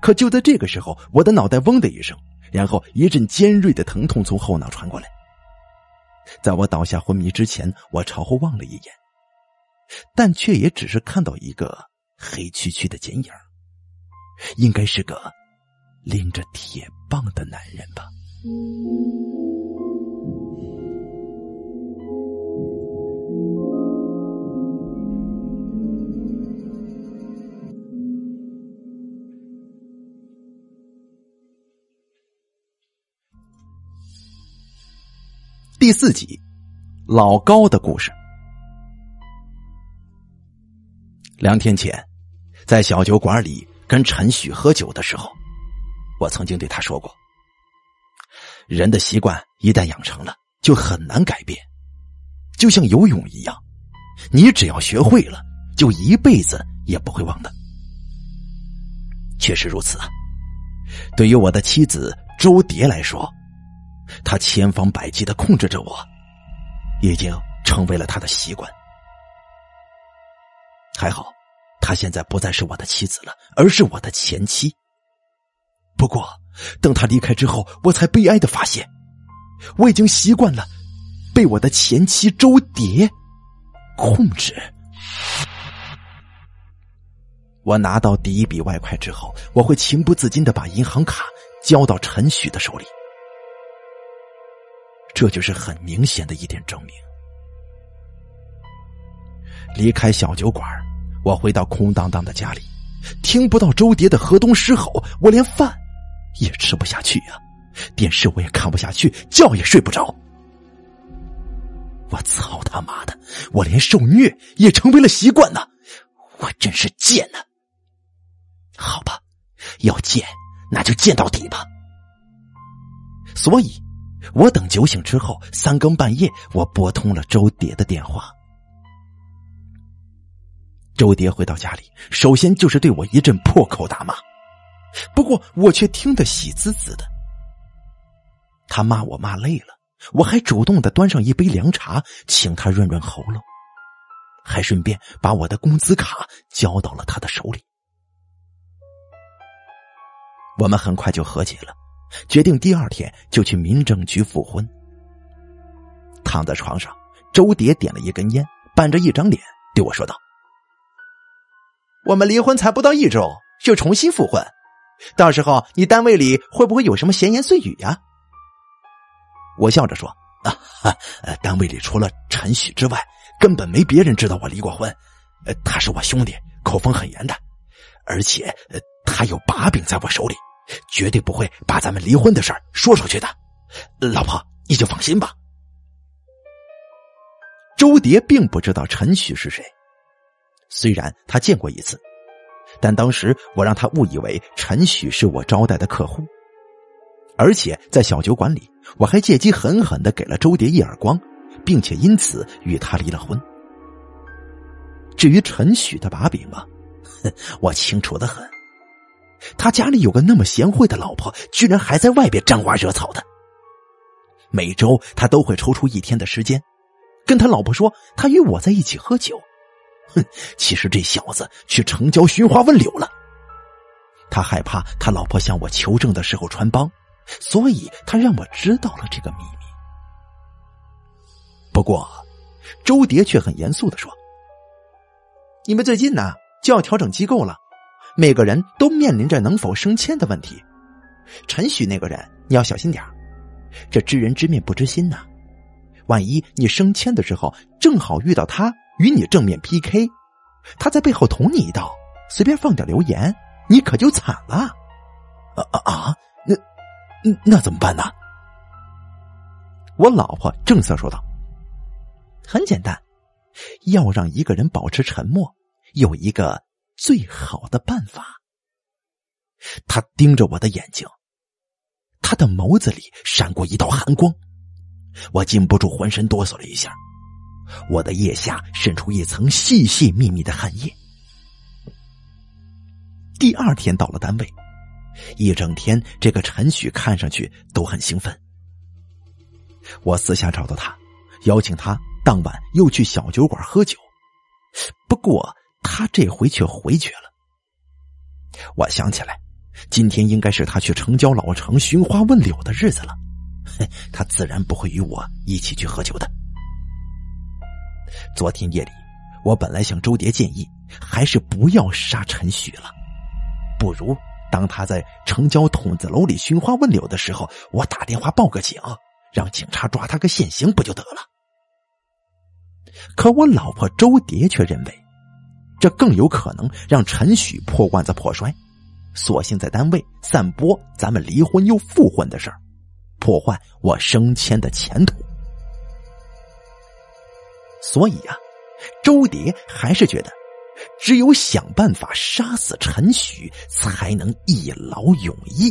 可就在这个时候，我的脑袋嗡的一声。然后一阵尖锐的疼痛从后脑传过来，在我倒下昏迷之前，我朝后望了一眼，但却也只是看到一个黑黢黢的剪影应该是个拎着铁棒的男人吧。第四集，老高的故事。两天前，在小酒馆里跟陈旭喝酒的时候，我曾经对他说过：人的习惯一旦养成了，就很难改变，就像游泳一样，你只要学会了，就一辈子也不会忘的。确实如此啊。对于我的妻子周蝶来说，他千方百计的控制着我，已经成为了他的习惯。还好，她现在不再是我的妻子了，而是我的前妻。不过，等他离开之后，我才悲哀的发现，我已经习惯了被我的前妻周蝶控制。我拿到第一笔外快之后，我会情不自禁的把银行卡交到陈旭的手里，这就是很明显的一点证明。离开小酒馆，我回到空荡荡的家里，听不到周蝶的河东狮吼，我连饭也吃不下去呀，电视我也看不下去，觉也睡不着。我操他妈的！我连受虐也成为了习惯呢，我真是贱呐！好吧，要见那就见到底吧。所以，我等酒醒之后，三更半夜，我拨通了周蝶的电话。周蝶回到家里，首先就是对我一阵破口大骂，不过我却听得喜滋滋的。他骂我骂累了，我还主动的端上一杯凉茶，请他润润喉咙，还顺便把我的工资卡交到了他的手里。我们很快就和解了，决定第二天就去民政局复婚。躺在床上，周蝶点了一根烟，板着一张脸对我说道：“我们离婚才不到一周，就重新复婚，到时候你单位里会不会有什么闲言碎语呀？”我笑着说：“啊哈，单位里除了陈许之外，根本没别人知道我离过婚。呃，他是我兄弟，口风很严的，而且呃。”他有把柄在我手里，绝对不会把咱们离婚的事儿说出去的。老婆，你就放心吧。周蝶并不知道陈旭是谁，虽然他见过一次，但当时我让他误以为陈旭是我招待的客户，而且在小酒馆里，我还借机狠狠的给了周蝶一耳光，并且因此与他离了婚。至于陈旭的把柄嘛，我清楚的很。他家里有个那么贤惠的老婆，居然还在外边沾花惹草的。每周他都会抽出一天的时间，跟他老婆说他与我在一起喝酒。哼，其实这小子去城郊寻花问柳了。他害怕他老婆向我求证的时候穿帮，所以他让我知道了这个秘密。不过，周蝶却很严肃的说：“你们最近呢就要调整机构了。”每个人都面临着能否升迁的问题，陈许那个人你要小心点这知人知面不知心呐，万一你升迁的时候正好遇到他与你正面 PK，他在背后捅你一刀，随便放点流言，你可就惨了。啊啊啊！那那怎么办呢？我老婆正色说道：“很简单，要让一个人保持沉默，有一个。”最好的办法。他盯着我的眼睛，他的眸子里闪过一道寒光，我禁不住浑身哆嗦了一下，我的腋下渗出一层细细密密的汗液。第二天到了单位，一整天，这个陈许看上去都很兴奋。我私下找到他，邀请他当晚又去小酒馆喝酒，不过。他这回却回绝了。我想起来，今天应该是他去城郊老城寻花问柳的日子了，他自然不会与我一起去喝酒的。昨天夜里，我本来向周蝶建议，还是不要杀陈许了，不如当他在城郊筒子楼里寻花问柳的时候，我打电话报个警，让警察抓他个现行不就得了？可我老婆周蝶却认为。这更有可能让陈许破罐子破摔，索性在单位散播咱们离婚又复婚的事儿，破坏我升迁的前途。所以啊，周蝶还是觉得，只有想办法杀死陈许，才能一劳永逸。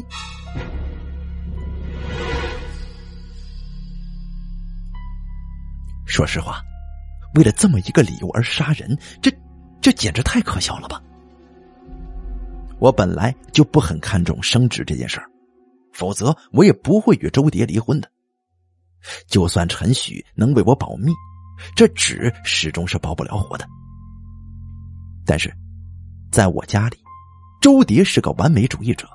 说实话，为了这么一个理由而杀人，这这简直太可笑了吧！我本来就不很看重升职这件事儿，否则我也不会与周蝶离婚的。就算陈许能为我保密，这纸始终是保不了活的。但是，在我家里，周蝶是个完美主义者，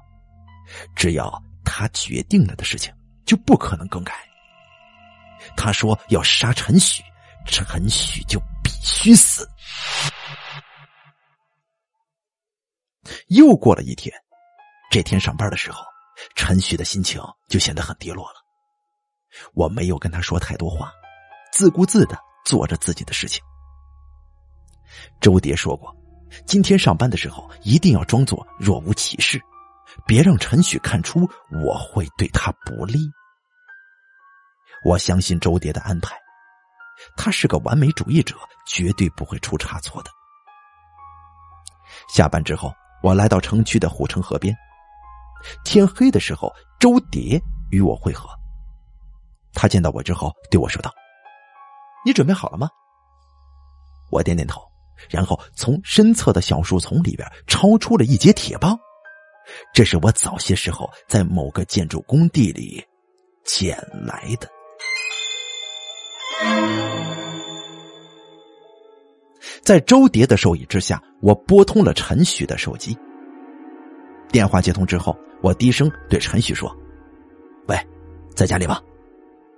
只要他决定了的事情，就不可能更改。他说要杀陈许，陈许就必须死。又过了一天，这天上班的时候，陈旭的心情就显得很低落了。我没有跟他说太多话，自顾自的做着自己的事情。周蝶说过，今天上班的时候一定要装作若无其事，别让陈旭看出我会对他不利。我相信周蝶的安排，他是个完美主义者，绝对不会出差错的。下班之后。我来到城区的护城河边，天黑的时候，周蝶与我会合。他见到我之后对我说道：“你准备好了吗？”我点点头，然后从身侧的小树丛里边抄出了一截铁棒，这是我早些时候在某个建筑工地里捡来的。在周蝶的授意之下，我拨通了陈许的手机。电话接通之后，我低声对陈许说：“喂，在家里吗？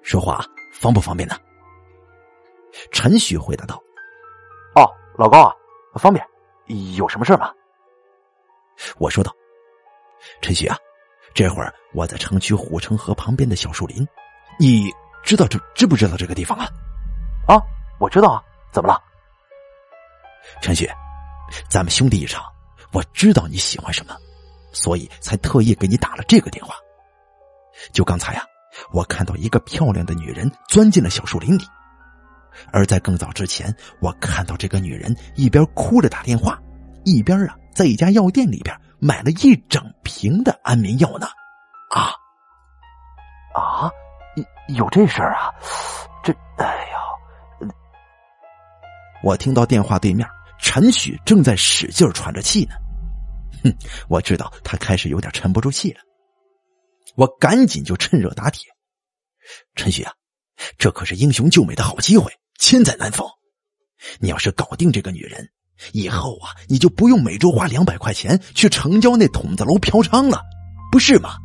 说话方不方便呢？”陈许回答道：“
哦，老高啊，方便，有什么事吗？”
我说道：“陈许啊，这会儿我在城区护城河旁边的小树林，你知道这知不知道这个地方啊？
啊，我知道啊，怎么了？”
陈雪，咱们兄弟一场，我知道你喜欢什么，所以才特意给你打了这个电话。就刚才呀，我看到一个漂亮的女人钻进了小树林里，而在更早之前，我看到这个女人一边哭着打电话，一边啊在一家药店里边买了一整瓶的安眠药呢。啊
啊，有这事儿啊？这，哎呀！
我听到电话对面陈许正在使劲喘着气呢，哼，我知道他开始有点沉不住气了。我赶紧就趁热打铁：“陈许啊，这可是英雄救美的好机会，千载难逢。你要是搞定这个女人，以后啊，你就不用每周花两百块钱去城郊那筒子楼嫖娼了，不是吗？”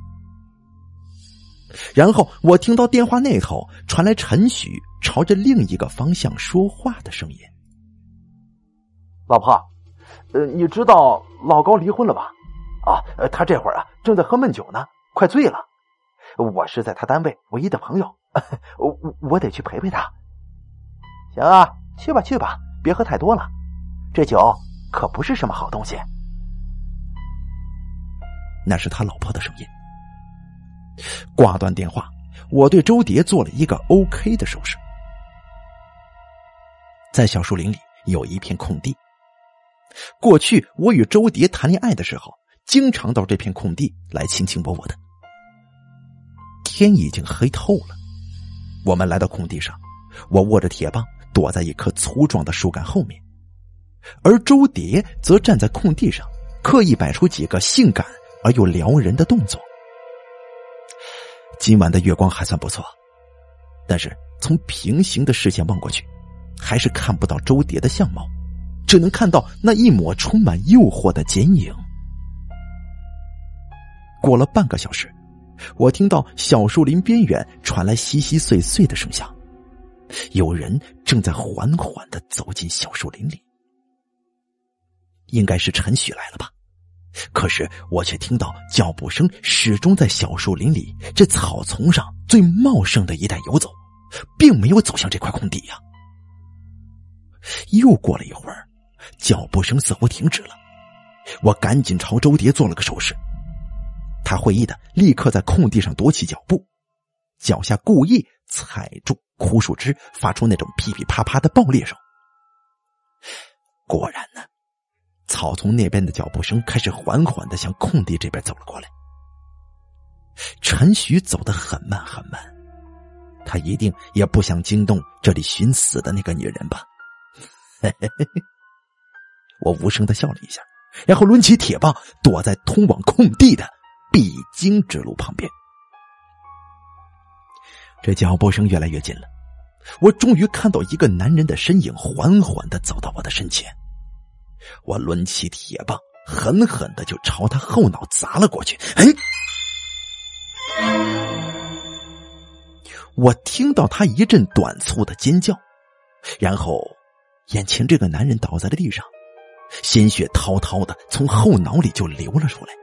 然后我听到电话那头传来陈许朝着另一个方向说话的声音。
老婆，呃，你知道老高离婚了吧？啊，他这会儿啊正在喝闷酒呢，快醉了。我是在他单位唯一的朋友，我我得去陪陪他。行啊，去吧去吧，别喝太多了，这酒可不是什么好东西。
那是他老婆的声音。挂断电话，我对周蝶做了一个 OK 的手势。在小树林里有一片空地。过去我与周蝶谈恋爱的时候，经常到这片空地来卿卿我我的。天已经黑透了，我们来到空地上，我握着铁棒躲在一棵粗壮的树干后面，而周蝶则站在空地上，刻意摆出几个性感而又撩人的动作。今晚的月光还算不错，但是从平行的视线望过去，还是看不到周蝶的相貌。只能看到那一抹充满诱惑的剪影。过了半个小时，我听到小树林边缘传来稀稀碎碎的声响，有人正在缓缓的走进小树林里。应该是陈许来了吧？可是我却听到脚步声始终在小树林里这草丛上最茂盛的一带游走，并没有走向这块空地呀。又过了一会儿。脚步声似乎停止了，我赶紧朝周蝶做了个手势。他会意的立刻在空地上踱起脚步，脚下故意踩住枯树枝发出那种噼噼啪啪的爆裂声。果然呢，草丛那边的脚步声开始缓缓的向空地这边走了过来。陈徐走得很慢很慢，他一定也不想惊动这里寻死的那个女人吧？嘿嘿嘿，我无声的笑了一下，然后抡起铁棒，躲在通往空地的必经之路旁边。这脚步声越来越近了，我终于看到一个男人的身影缓缓的走到我的身前。我抡起铁棒，狠狠的就朝他后脑砸了过去。哎！我听到他一阵短促的尖叫，然后眼前这个男人倒在了地上，鲜血滔滔的从后脑里就流了出来。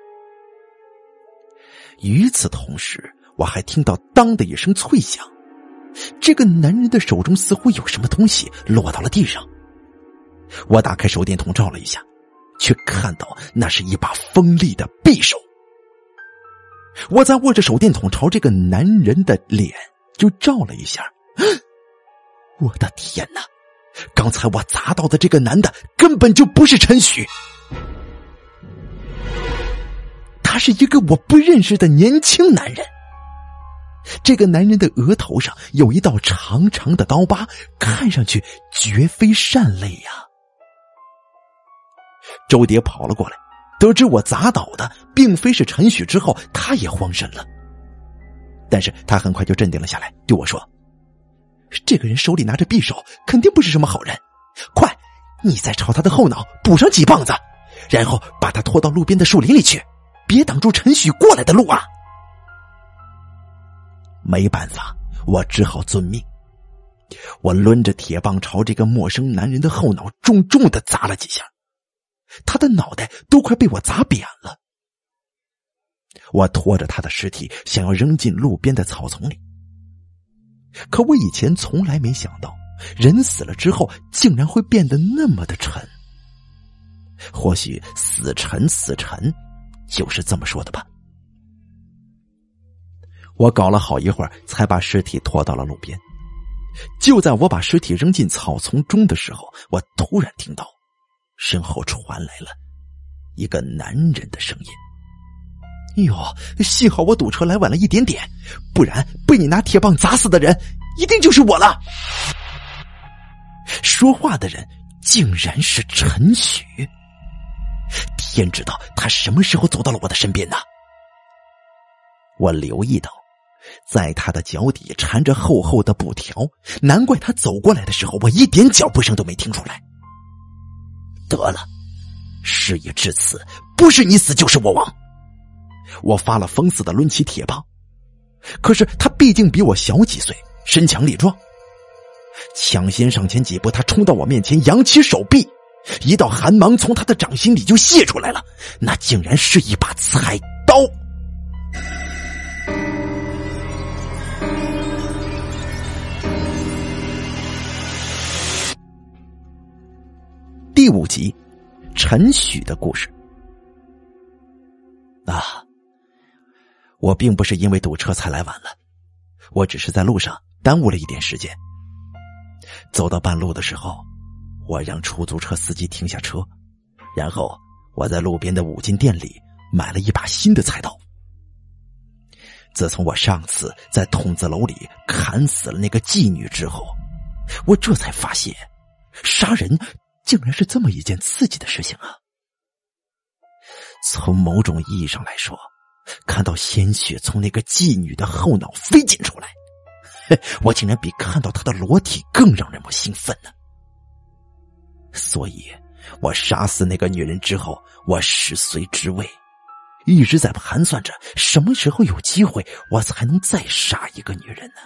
与此同时，我还听到“当”的一声脆响，这个男人的手中似乎有什么东西落到了地上。我打开手电筒照了一下，却看到那是一把锋利的匕首。我在握着手电筒朝这个男人的脸就照了一下，我的天哪！刚才我砸到的这个男的根本就不是陈许，他是一个我不认识的年轻男人。这个男人的额头上有一道长长的刀疤，看上去绝非善类呀。周蝶跑了过来。得知我砸倒的并非是陈许之后，他也慌神了。但是他很快就镇定了下来，对我说：“这个人手里拿着匕首，肯定不是什么好人。快，你再朝他的后脑补上几棒子，然后把他拖到路边的树林里去，别挡住陈许过来的路啊！”没办法，我只好遵命。我抡着铁棒朝这个陌生男人的后脑重重的砸了几下。他的脑袋都快被我砸扁了。我拖着他的尸体，想要扔进路边的草丛里。可我以前从来没想到，人死了之后竟然会变得那么的沉。或许死沉死沉，就是这么说的吧。我搞了好一会儿，才把尸体拖到了路边。就在我把尸体扔进草丛中的时候，我突然听到。身后传来了一个男人的声音：“哎哟，幸好我堵车来晚了一点点，不然被你拿铁棒砸死的人一定就是我了。”说话的人竟然是陈许，天知道他什么时候走到了我的身边呢？我留意到，在他的脚底缠着厚厚的布条，难怪他走过来的时候，我一点脚步声都没听出来。得了，事已至此，不是你死就是我亡。我发了疯似的抡起铁棒，可是他毕竟比我小几岁，身强力壮。抢先上前几步，他冲到我面前，扬起手臂，一道寒芒从他的掌心里就泄出来了，那竟然是一把菜刀。第五集，陈许的故事。啊，我并不是因为堵车才来晚了，我只是在路上耽误了一点时间。走到半路的时候，我让出租车司机停下车，然后我在路边的五金店里买了一把新的菜刀。自从我上次在筒子楼里砍死了那个妓女之后，我这才发现，杀人。竟然是这么一件刺激的事情啊！从某种意义上来说，看到鲜血从那个妓女的后脑飞溅出来，我竟然比看到她的裸体更让人们兴奋呢。所以，我杀死那个女人之后，我食髓知味，一直在盘算着什么时候有机会，我才能再杀一个女人呢？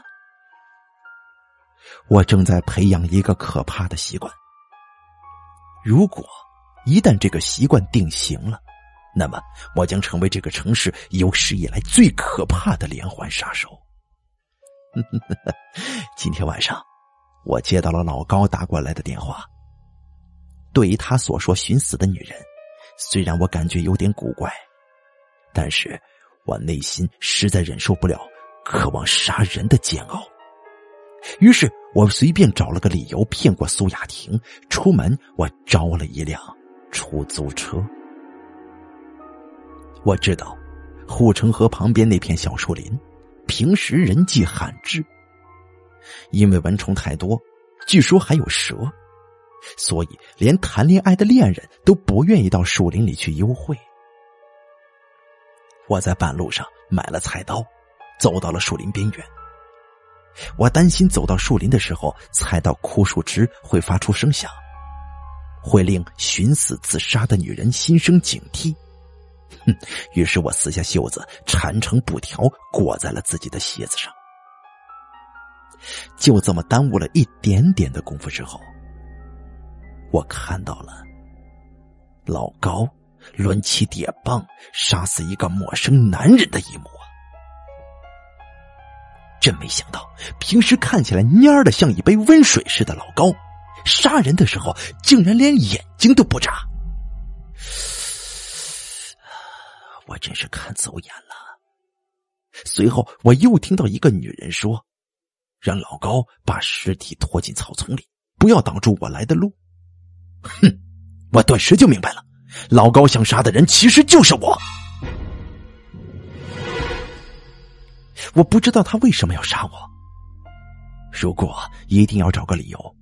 我正在培养一个可怕的习惯。如果一旦这个习惯定型了，那么我将成为这个城市有史以来最可怕的连环杀手。今天晚上，我接到了老高打过来的电话。对于他所说寻死的女人，虽然我感觉有点古怪，但是我内心实在忍受不了渴望杀人的煎熬。于是我随便找了个理由骗过苏雅婷，出门我招了一辆出租车。我知道护城河旁边那片小树林，平时人迹罕至，因为蚊虫太多，据说还有蛇，所以连谈恋爱的恋人都不愿意到树林里去幽会。我在半路上买了菜刀，走到了树林边缘。我担心走到树林的时候，踩到枯树枝会发出声响，会令寻死自杀的女人心生警惕。哼！于是我撕下袖子，缠成布条，裹在了自己的鞋子上。就这么耽误了一点点的功夫之后，我看到了老高抡起铁棒杀死一个陌生男人的一幕。真没想到，平时看起来蔫的像一杯温水似的老高，杀人的时候竟然连眼睛都不眨。我真是看走眼了。随后，我又听到一个女人说：“让老高把尸体拖进草丛里，不要挡住我来的路。”哼！我顿时就明白了，老高想杀的人其实就是我。我不知道他为什么要杀我。如果一定要找个理由，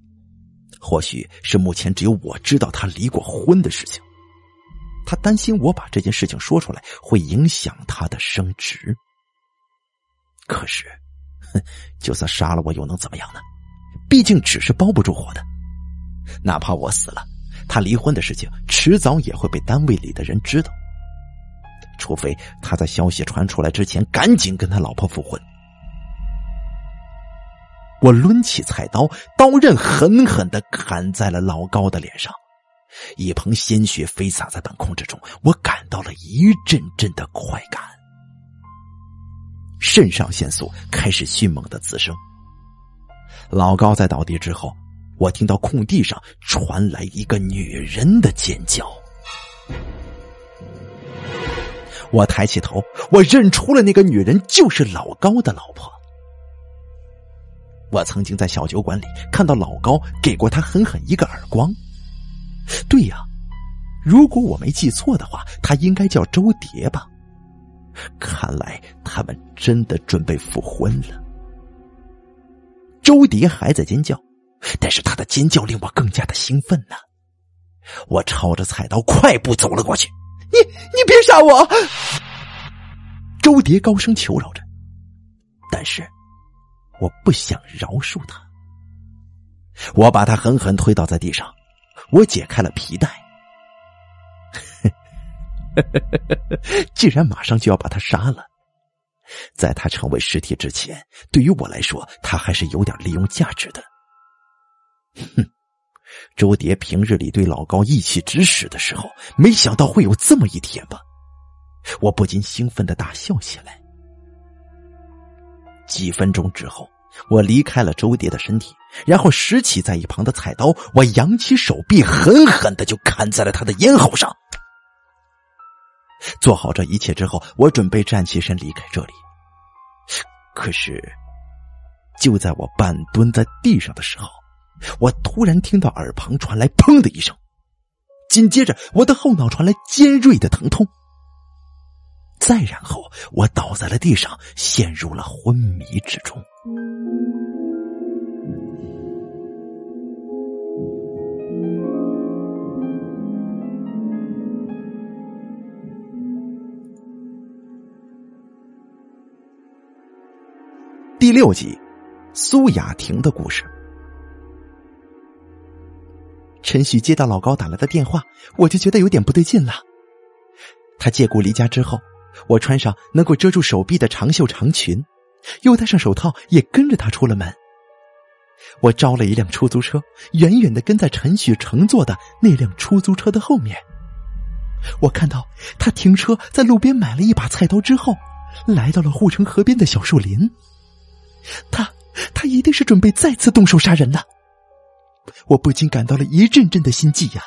或许是目前只有我知道他离过婚的事情。他担心我把这件事情说出来会影响他的升职。可是，哼，就算杀了我又能怎么样呢？毕竟纸是包不住火的。哪怕我死了，他离婚的事情迟早也会被单位里的人知道。除非他在消息传出来之前赶紧跟他老婆复婚。我抡起菜刀，刀刃狠狠的砍在了老高的脸上，一捧鲜血飞洒在半空之中，我感到了一阵阵的快感，肾上腺素开始迅猛的滋生。老高在倒地之后，我听到空地上传来一个女人的尖叫。我抬起头，我认出了那个女人就是老高的老婆。我曾经在小酒馆里看到老高给过他狠狠一个耳光。对呀，如果我没记错的话，他应该叫周蝶吧？看来他们真的准备复婚了。周蝶还在尖叫，但是他的尖叫令我更加的兴奋呢。我抄着菜刀快步走了过去。你你别杀我！周蝶高声求饶着，但是我不想饶恕他。我把他狠狠推倒在地上，我解开了皮带。既然马上就要把他杀了，在他成为尸体之前，对于我来说，他还是有点利用价值的。哼。周蝶平日里对老高意气指使的时候，没想到会有这么一天吧？我不禁兴奋的大笑起来。几分钟之后，我离开了周蝶的身体，然后拾起在一旁的菜刀，我扬起手臂，狠狠的就砍在了他的咽喉上。做好这一切之后，我准备站起身离开这里。可是，就在我半蹲在地上的时候，我突然听到耳旁传来“砰”的一声，紧接着我的后脑传来尖锐的疼痛，再然后我倒在了地上，陷入了昏迷之中。第六集，苏雅婷的故事。陈旭接到老高打来的电话，我就觉得有点不对劲了。他借故离家之后，我穿上能够遮住手臂的长袖长裙，又戴上手套，也跟着他出了门。我招了一辆出租车，远远的跟在陈旭乘坐的那辆出租车的后面。我看到他停车在路边买了一把菜刀之后，来到了护城河边的小树林。他，他一定是准备再次动手杀人了。我不禁感到了一阵阵的心悸呀！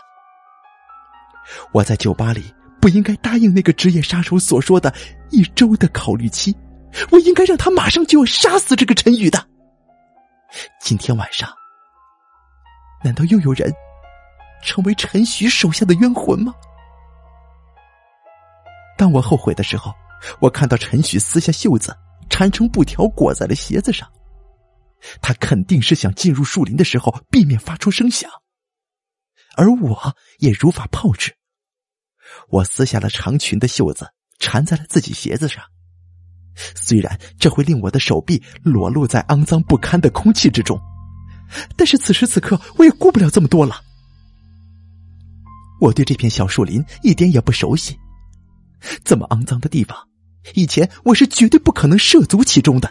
我在酒吧里不应该答应那个职业杀手所说的一周的考虑期，我应该让他马上就要杀死这个陈宇的。今天晚上，难道又有人成为陈徐手下的冤魂吗？当我后悔的时候，我看到陈徐撕下袖子，缠成布条裹在了鞋子上。他肯定是想进入树林的时候避免发出声响，而我也如法炮制。我撕下了长裙的袖子，缠在了自己鞋子上。虽然这会令我的手臂裸露在肮脏不堪的空气之中，但是此时此刻我也顾不了这么多了。我对这片小树林一点也不熟悉，这么肮脏的地方，以前我是绝对不可能涉足其中的。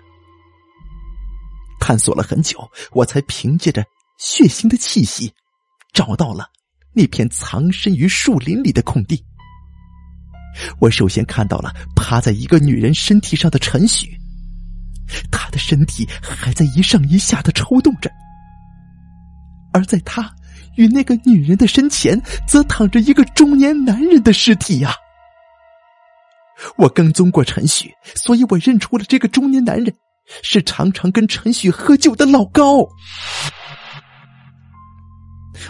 探索了很久，我才凭借着血腥的气息，找到了那片藏身于树林里的空地。我首先看到了趴在一个女人身体上的陈许，她的身体还在一上一下的抽动着，而在她与那个女人的身前，则躺着一个中年男人的尸体呀。我跟踪过陈许，所以我认出了这个中年男人是常常跟陈许喝酒的老高。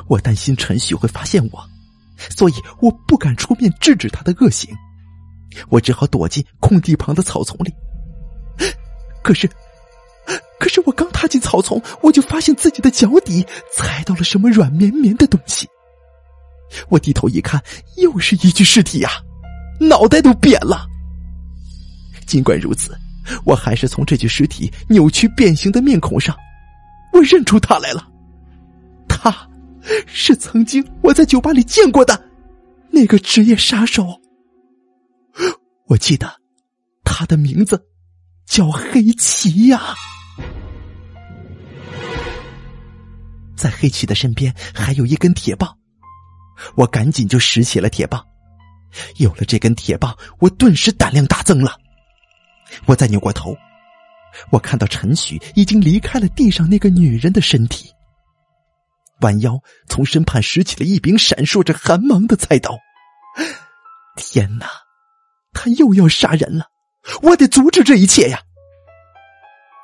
我担心陈许会发现我。所以我不敢出面制止他的恶行，我只好躲进空地旁的草丛里。可是，可是我刚踏进草丛，我就发现自己的脚底踩到了什么软绵绵的东西。我低头一看，又是一具尸体呀，脑袋都扁了。尽管如此，我还是从这具尸体扭曲变形的面孔上，我认出他来了，他。是曾经我在酒吧里见过的那个职业杀手。我记得他的名字叫黑旗呀。在黑旗的身边还有一根铁棒，我赶紧就拾起了铁棒。有了这根铁棒，我顿时胆量大增了。我再扭过头，我看到陈许已经离开了地上那个女人的身体。弯腰从身畔拾起了一柄闪烁着寒芒的菜刀。天哪，他又要杀人了！我得阻止这一切呀！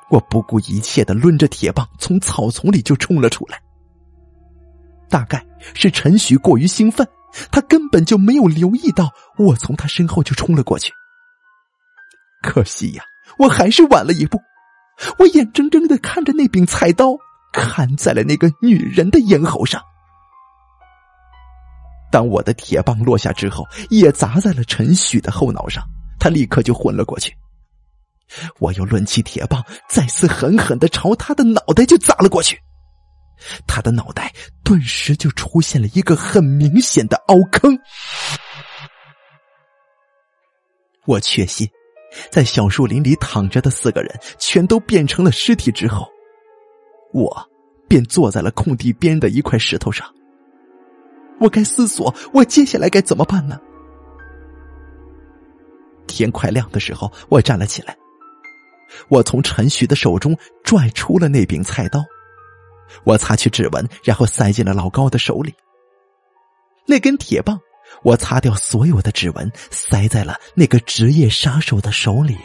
我不顾一切的抡着铁棒从草丛里就冲了出来。大概是陈许过于兴奋，他根本就没有留意到我从他身后就冲了过去。可惜呀，我还是晚了一步。我眼睁睁的看着那柄菜刀。砍在了那个女人的咽喉上。当我的铁棒落下之后，也砸在了陈许的后脑上，他立刻就昏了过去。我又抡起铁棒，再次狠狠的朝他的脑袋就砸了过去。他的脑袋顿时就出现了一个很明显的凹坑。我确信，在小树林里躺着的四个人全都变成了尸体之后。我便坐在了空地边的一块石头上。我该思索，我接下来该怎么办呢？天快亮的时候，我站了起来。我从陈旭的手中拽出了那柄菜刀，我擦去指纹，然后塞进了老高的手里。那根铁棒，我擦掉所有的指纹，塞在了那个职业杀手的手里。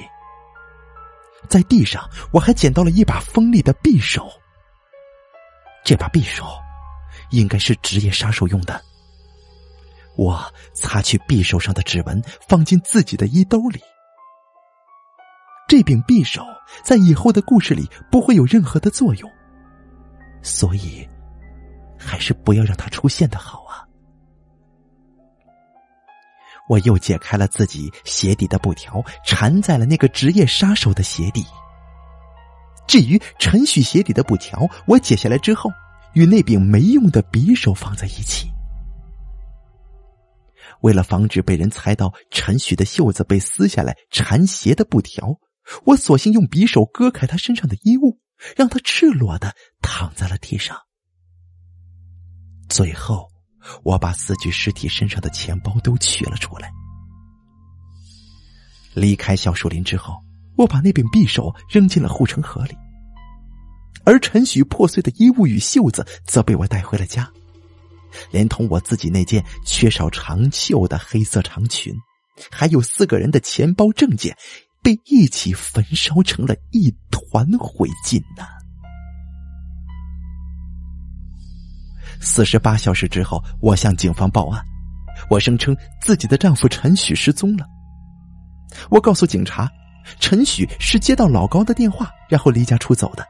在地上，我还捡到了一把锋利的匕首。这把匕首应该是职业杀手用的。我擦去匕首上的指纹，放进自己的衣兜里。这柄匕首在以后的故事里不会有任何的作用，所以还是不要让它出现的好啊！我又解开了自己鞋底的布条，缠在了那个职业杀手的鞋底。至于陈许鞋底的布条，我解下来之后，与那柄没用的匕首放在一起。为了防止被人猜到陈许的袖子被撕下来缠鞋的布条，我索性用匕首割开他身上的衣物，让他赤裸的躺在了地上。最后，我把四具尸体身上的钱包都取了出来。离开小树林之后。我把那柄匕首扔进了护城河里，而陈许破碎的衣物与袖子则被我带回了家，连同我自己那件缺少长袖的黑色长裙，还有四个人的钱包证件，被一起焚烧成了一团灰烬呐。四十八小时之后，我向警方报案，我声称自己的丈夫陈许失踪了。我告诉警察，陈许是接到老高的电话，然后离家出走的。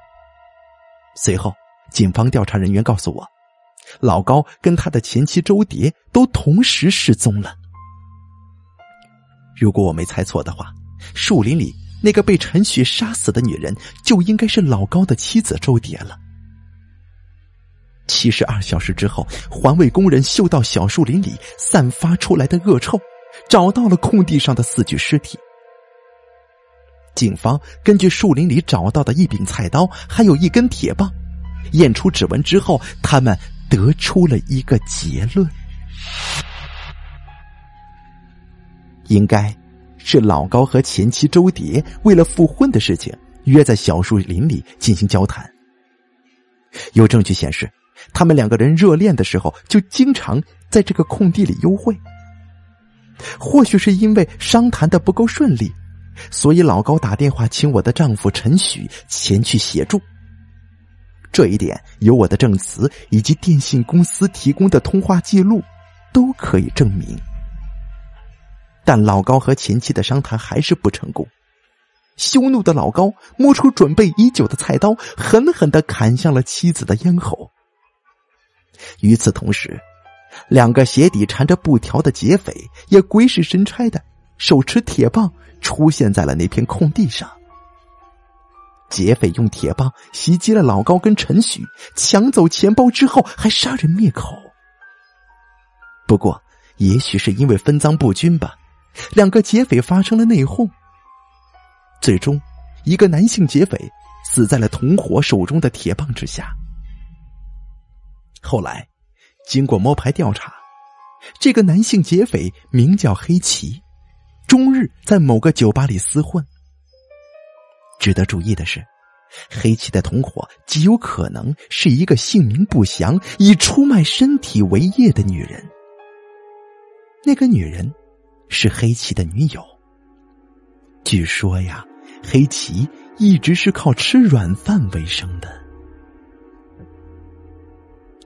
随后，警方调查人员告诉我，老高跟他的前妻周蝶都同时失踪了。如果我没猜错的话，树林里那个被陈许杀死的女人，就应该是老高的妻子周蝶了。七十二小时之后，环卫工人嗅到小树林里散发出来的恶臭，找到了空地上的四具尸体。警方根据树林里找到的一柄菜刀，还有一根铁棒，验出指纹之后，他们得出了一个结论：应该是老高和前妻周蝶为了复婚的事情，约在小树林里进行交谈。有证据显示。他们两个人热恋的时候，就经常在这个空地里幽会。或许是因为商谈的不够顺利，所以老高打电话请我的丈夫陈许前去协助。这一点有我的证词以及电信公司提供的通话记录都可以证明。但老高和前妻的商谈还是不成功。羞怒的老高摸出准备已久的菜刀，狠狠的砍向了妻子的咽喉。与此同时，两个鞋底缠着布条的劫匪也鬼使神差的手持铁棒出现在了那片空地上。劫匪用铁棒袭击了老高跟陈许，抢走钱包之后还杀人灭口。不过，也许是因为分赃不均吧，两个劫匪发生了内讧。最终，一个男性劫匪死在了同伙手中的铁棒之下。后来，经过摸排调查，这个男性劫匪名叫黑旗，终日在某个酒吧里厮混。值得注意的是，黑旗的同伙极有可能是一个姓名不详、以出卖身体为业的女人。那个女人是黑旗的女友。据说呀，黑旗一直是靠吃软饭为生的。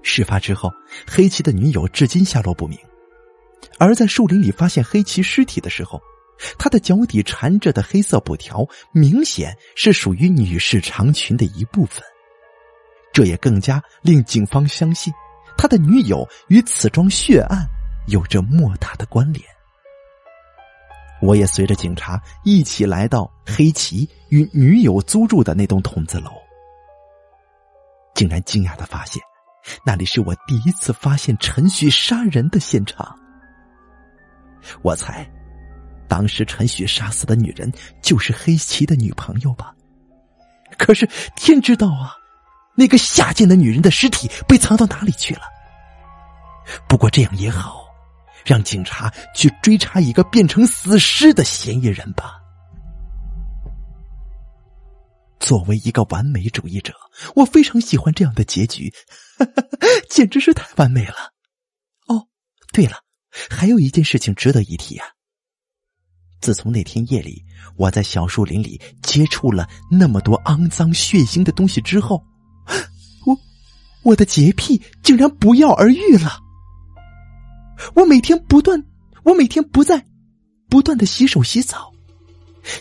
事发之后，黑旗的女友至今下落不明。而在树林里发现黑旗尸体的时候，他的脚底缠着的黑色布条，明显是属于女士长裙的一部分。这也更加令警方相信，他的女友与此桩血案有着莫大的关联。我也随着警察一起来到黑旗与女友租住的那栋筒子楼，竟然惊讶的发现。那里是我第一次发现陈旭杀人的现场。我猜，当时陈雪杀死的女人就是黑旗的女朋友吧。可是天知道啊，那个下贱的女人的尸体被藏到哪里去了？不过这样也好，让警察去追查一个变成死尸的嫌疑人吧。作为一个完美主义者，我非常喜欢这样的结局，简直是太完美了。哦，对了，还有一件事情值得一提啊。自从那天夜里我在小树林里接触了那么多肮脏血腥的东西之后，我我的洁癖竟然不药而愈了。我每天不断，我每天不在不断的洗手洗澡。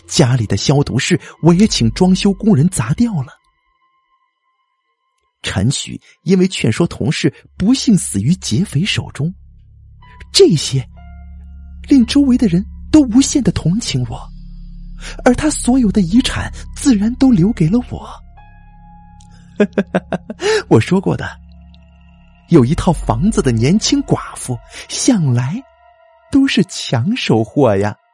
家里的消毒室，我也请装修工人砸掉了。陈许因为劝说同事不幸死于劫匪手中，这些令周围的人都无限的同情我，而他所有的遗产自然都留给了我。我说过的，有一套房子的年轻寡妇，向来都是抢手货呀。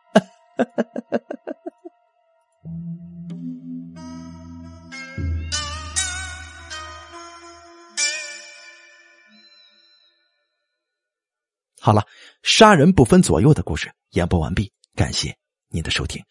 好了，杀人不分左右的故事演播完毕，感谢您的收听。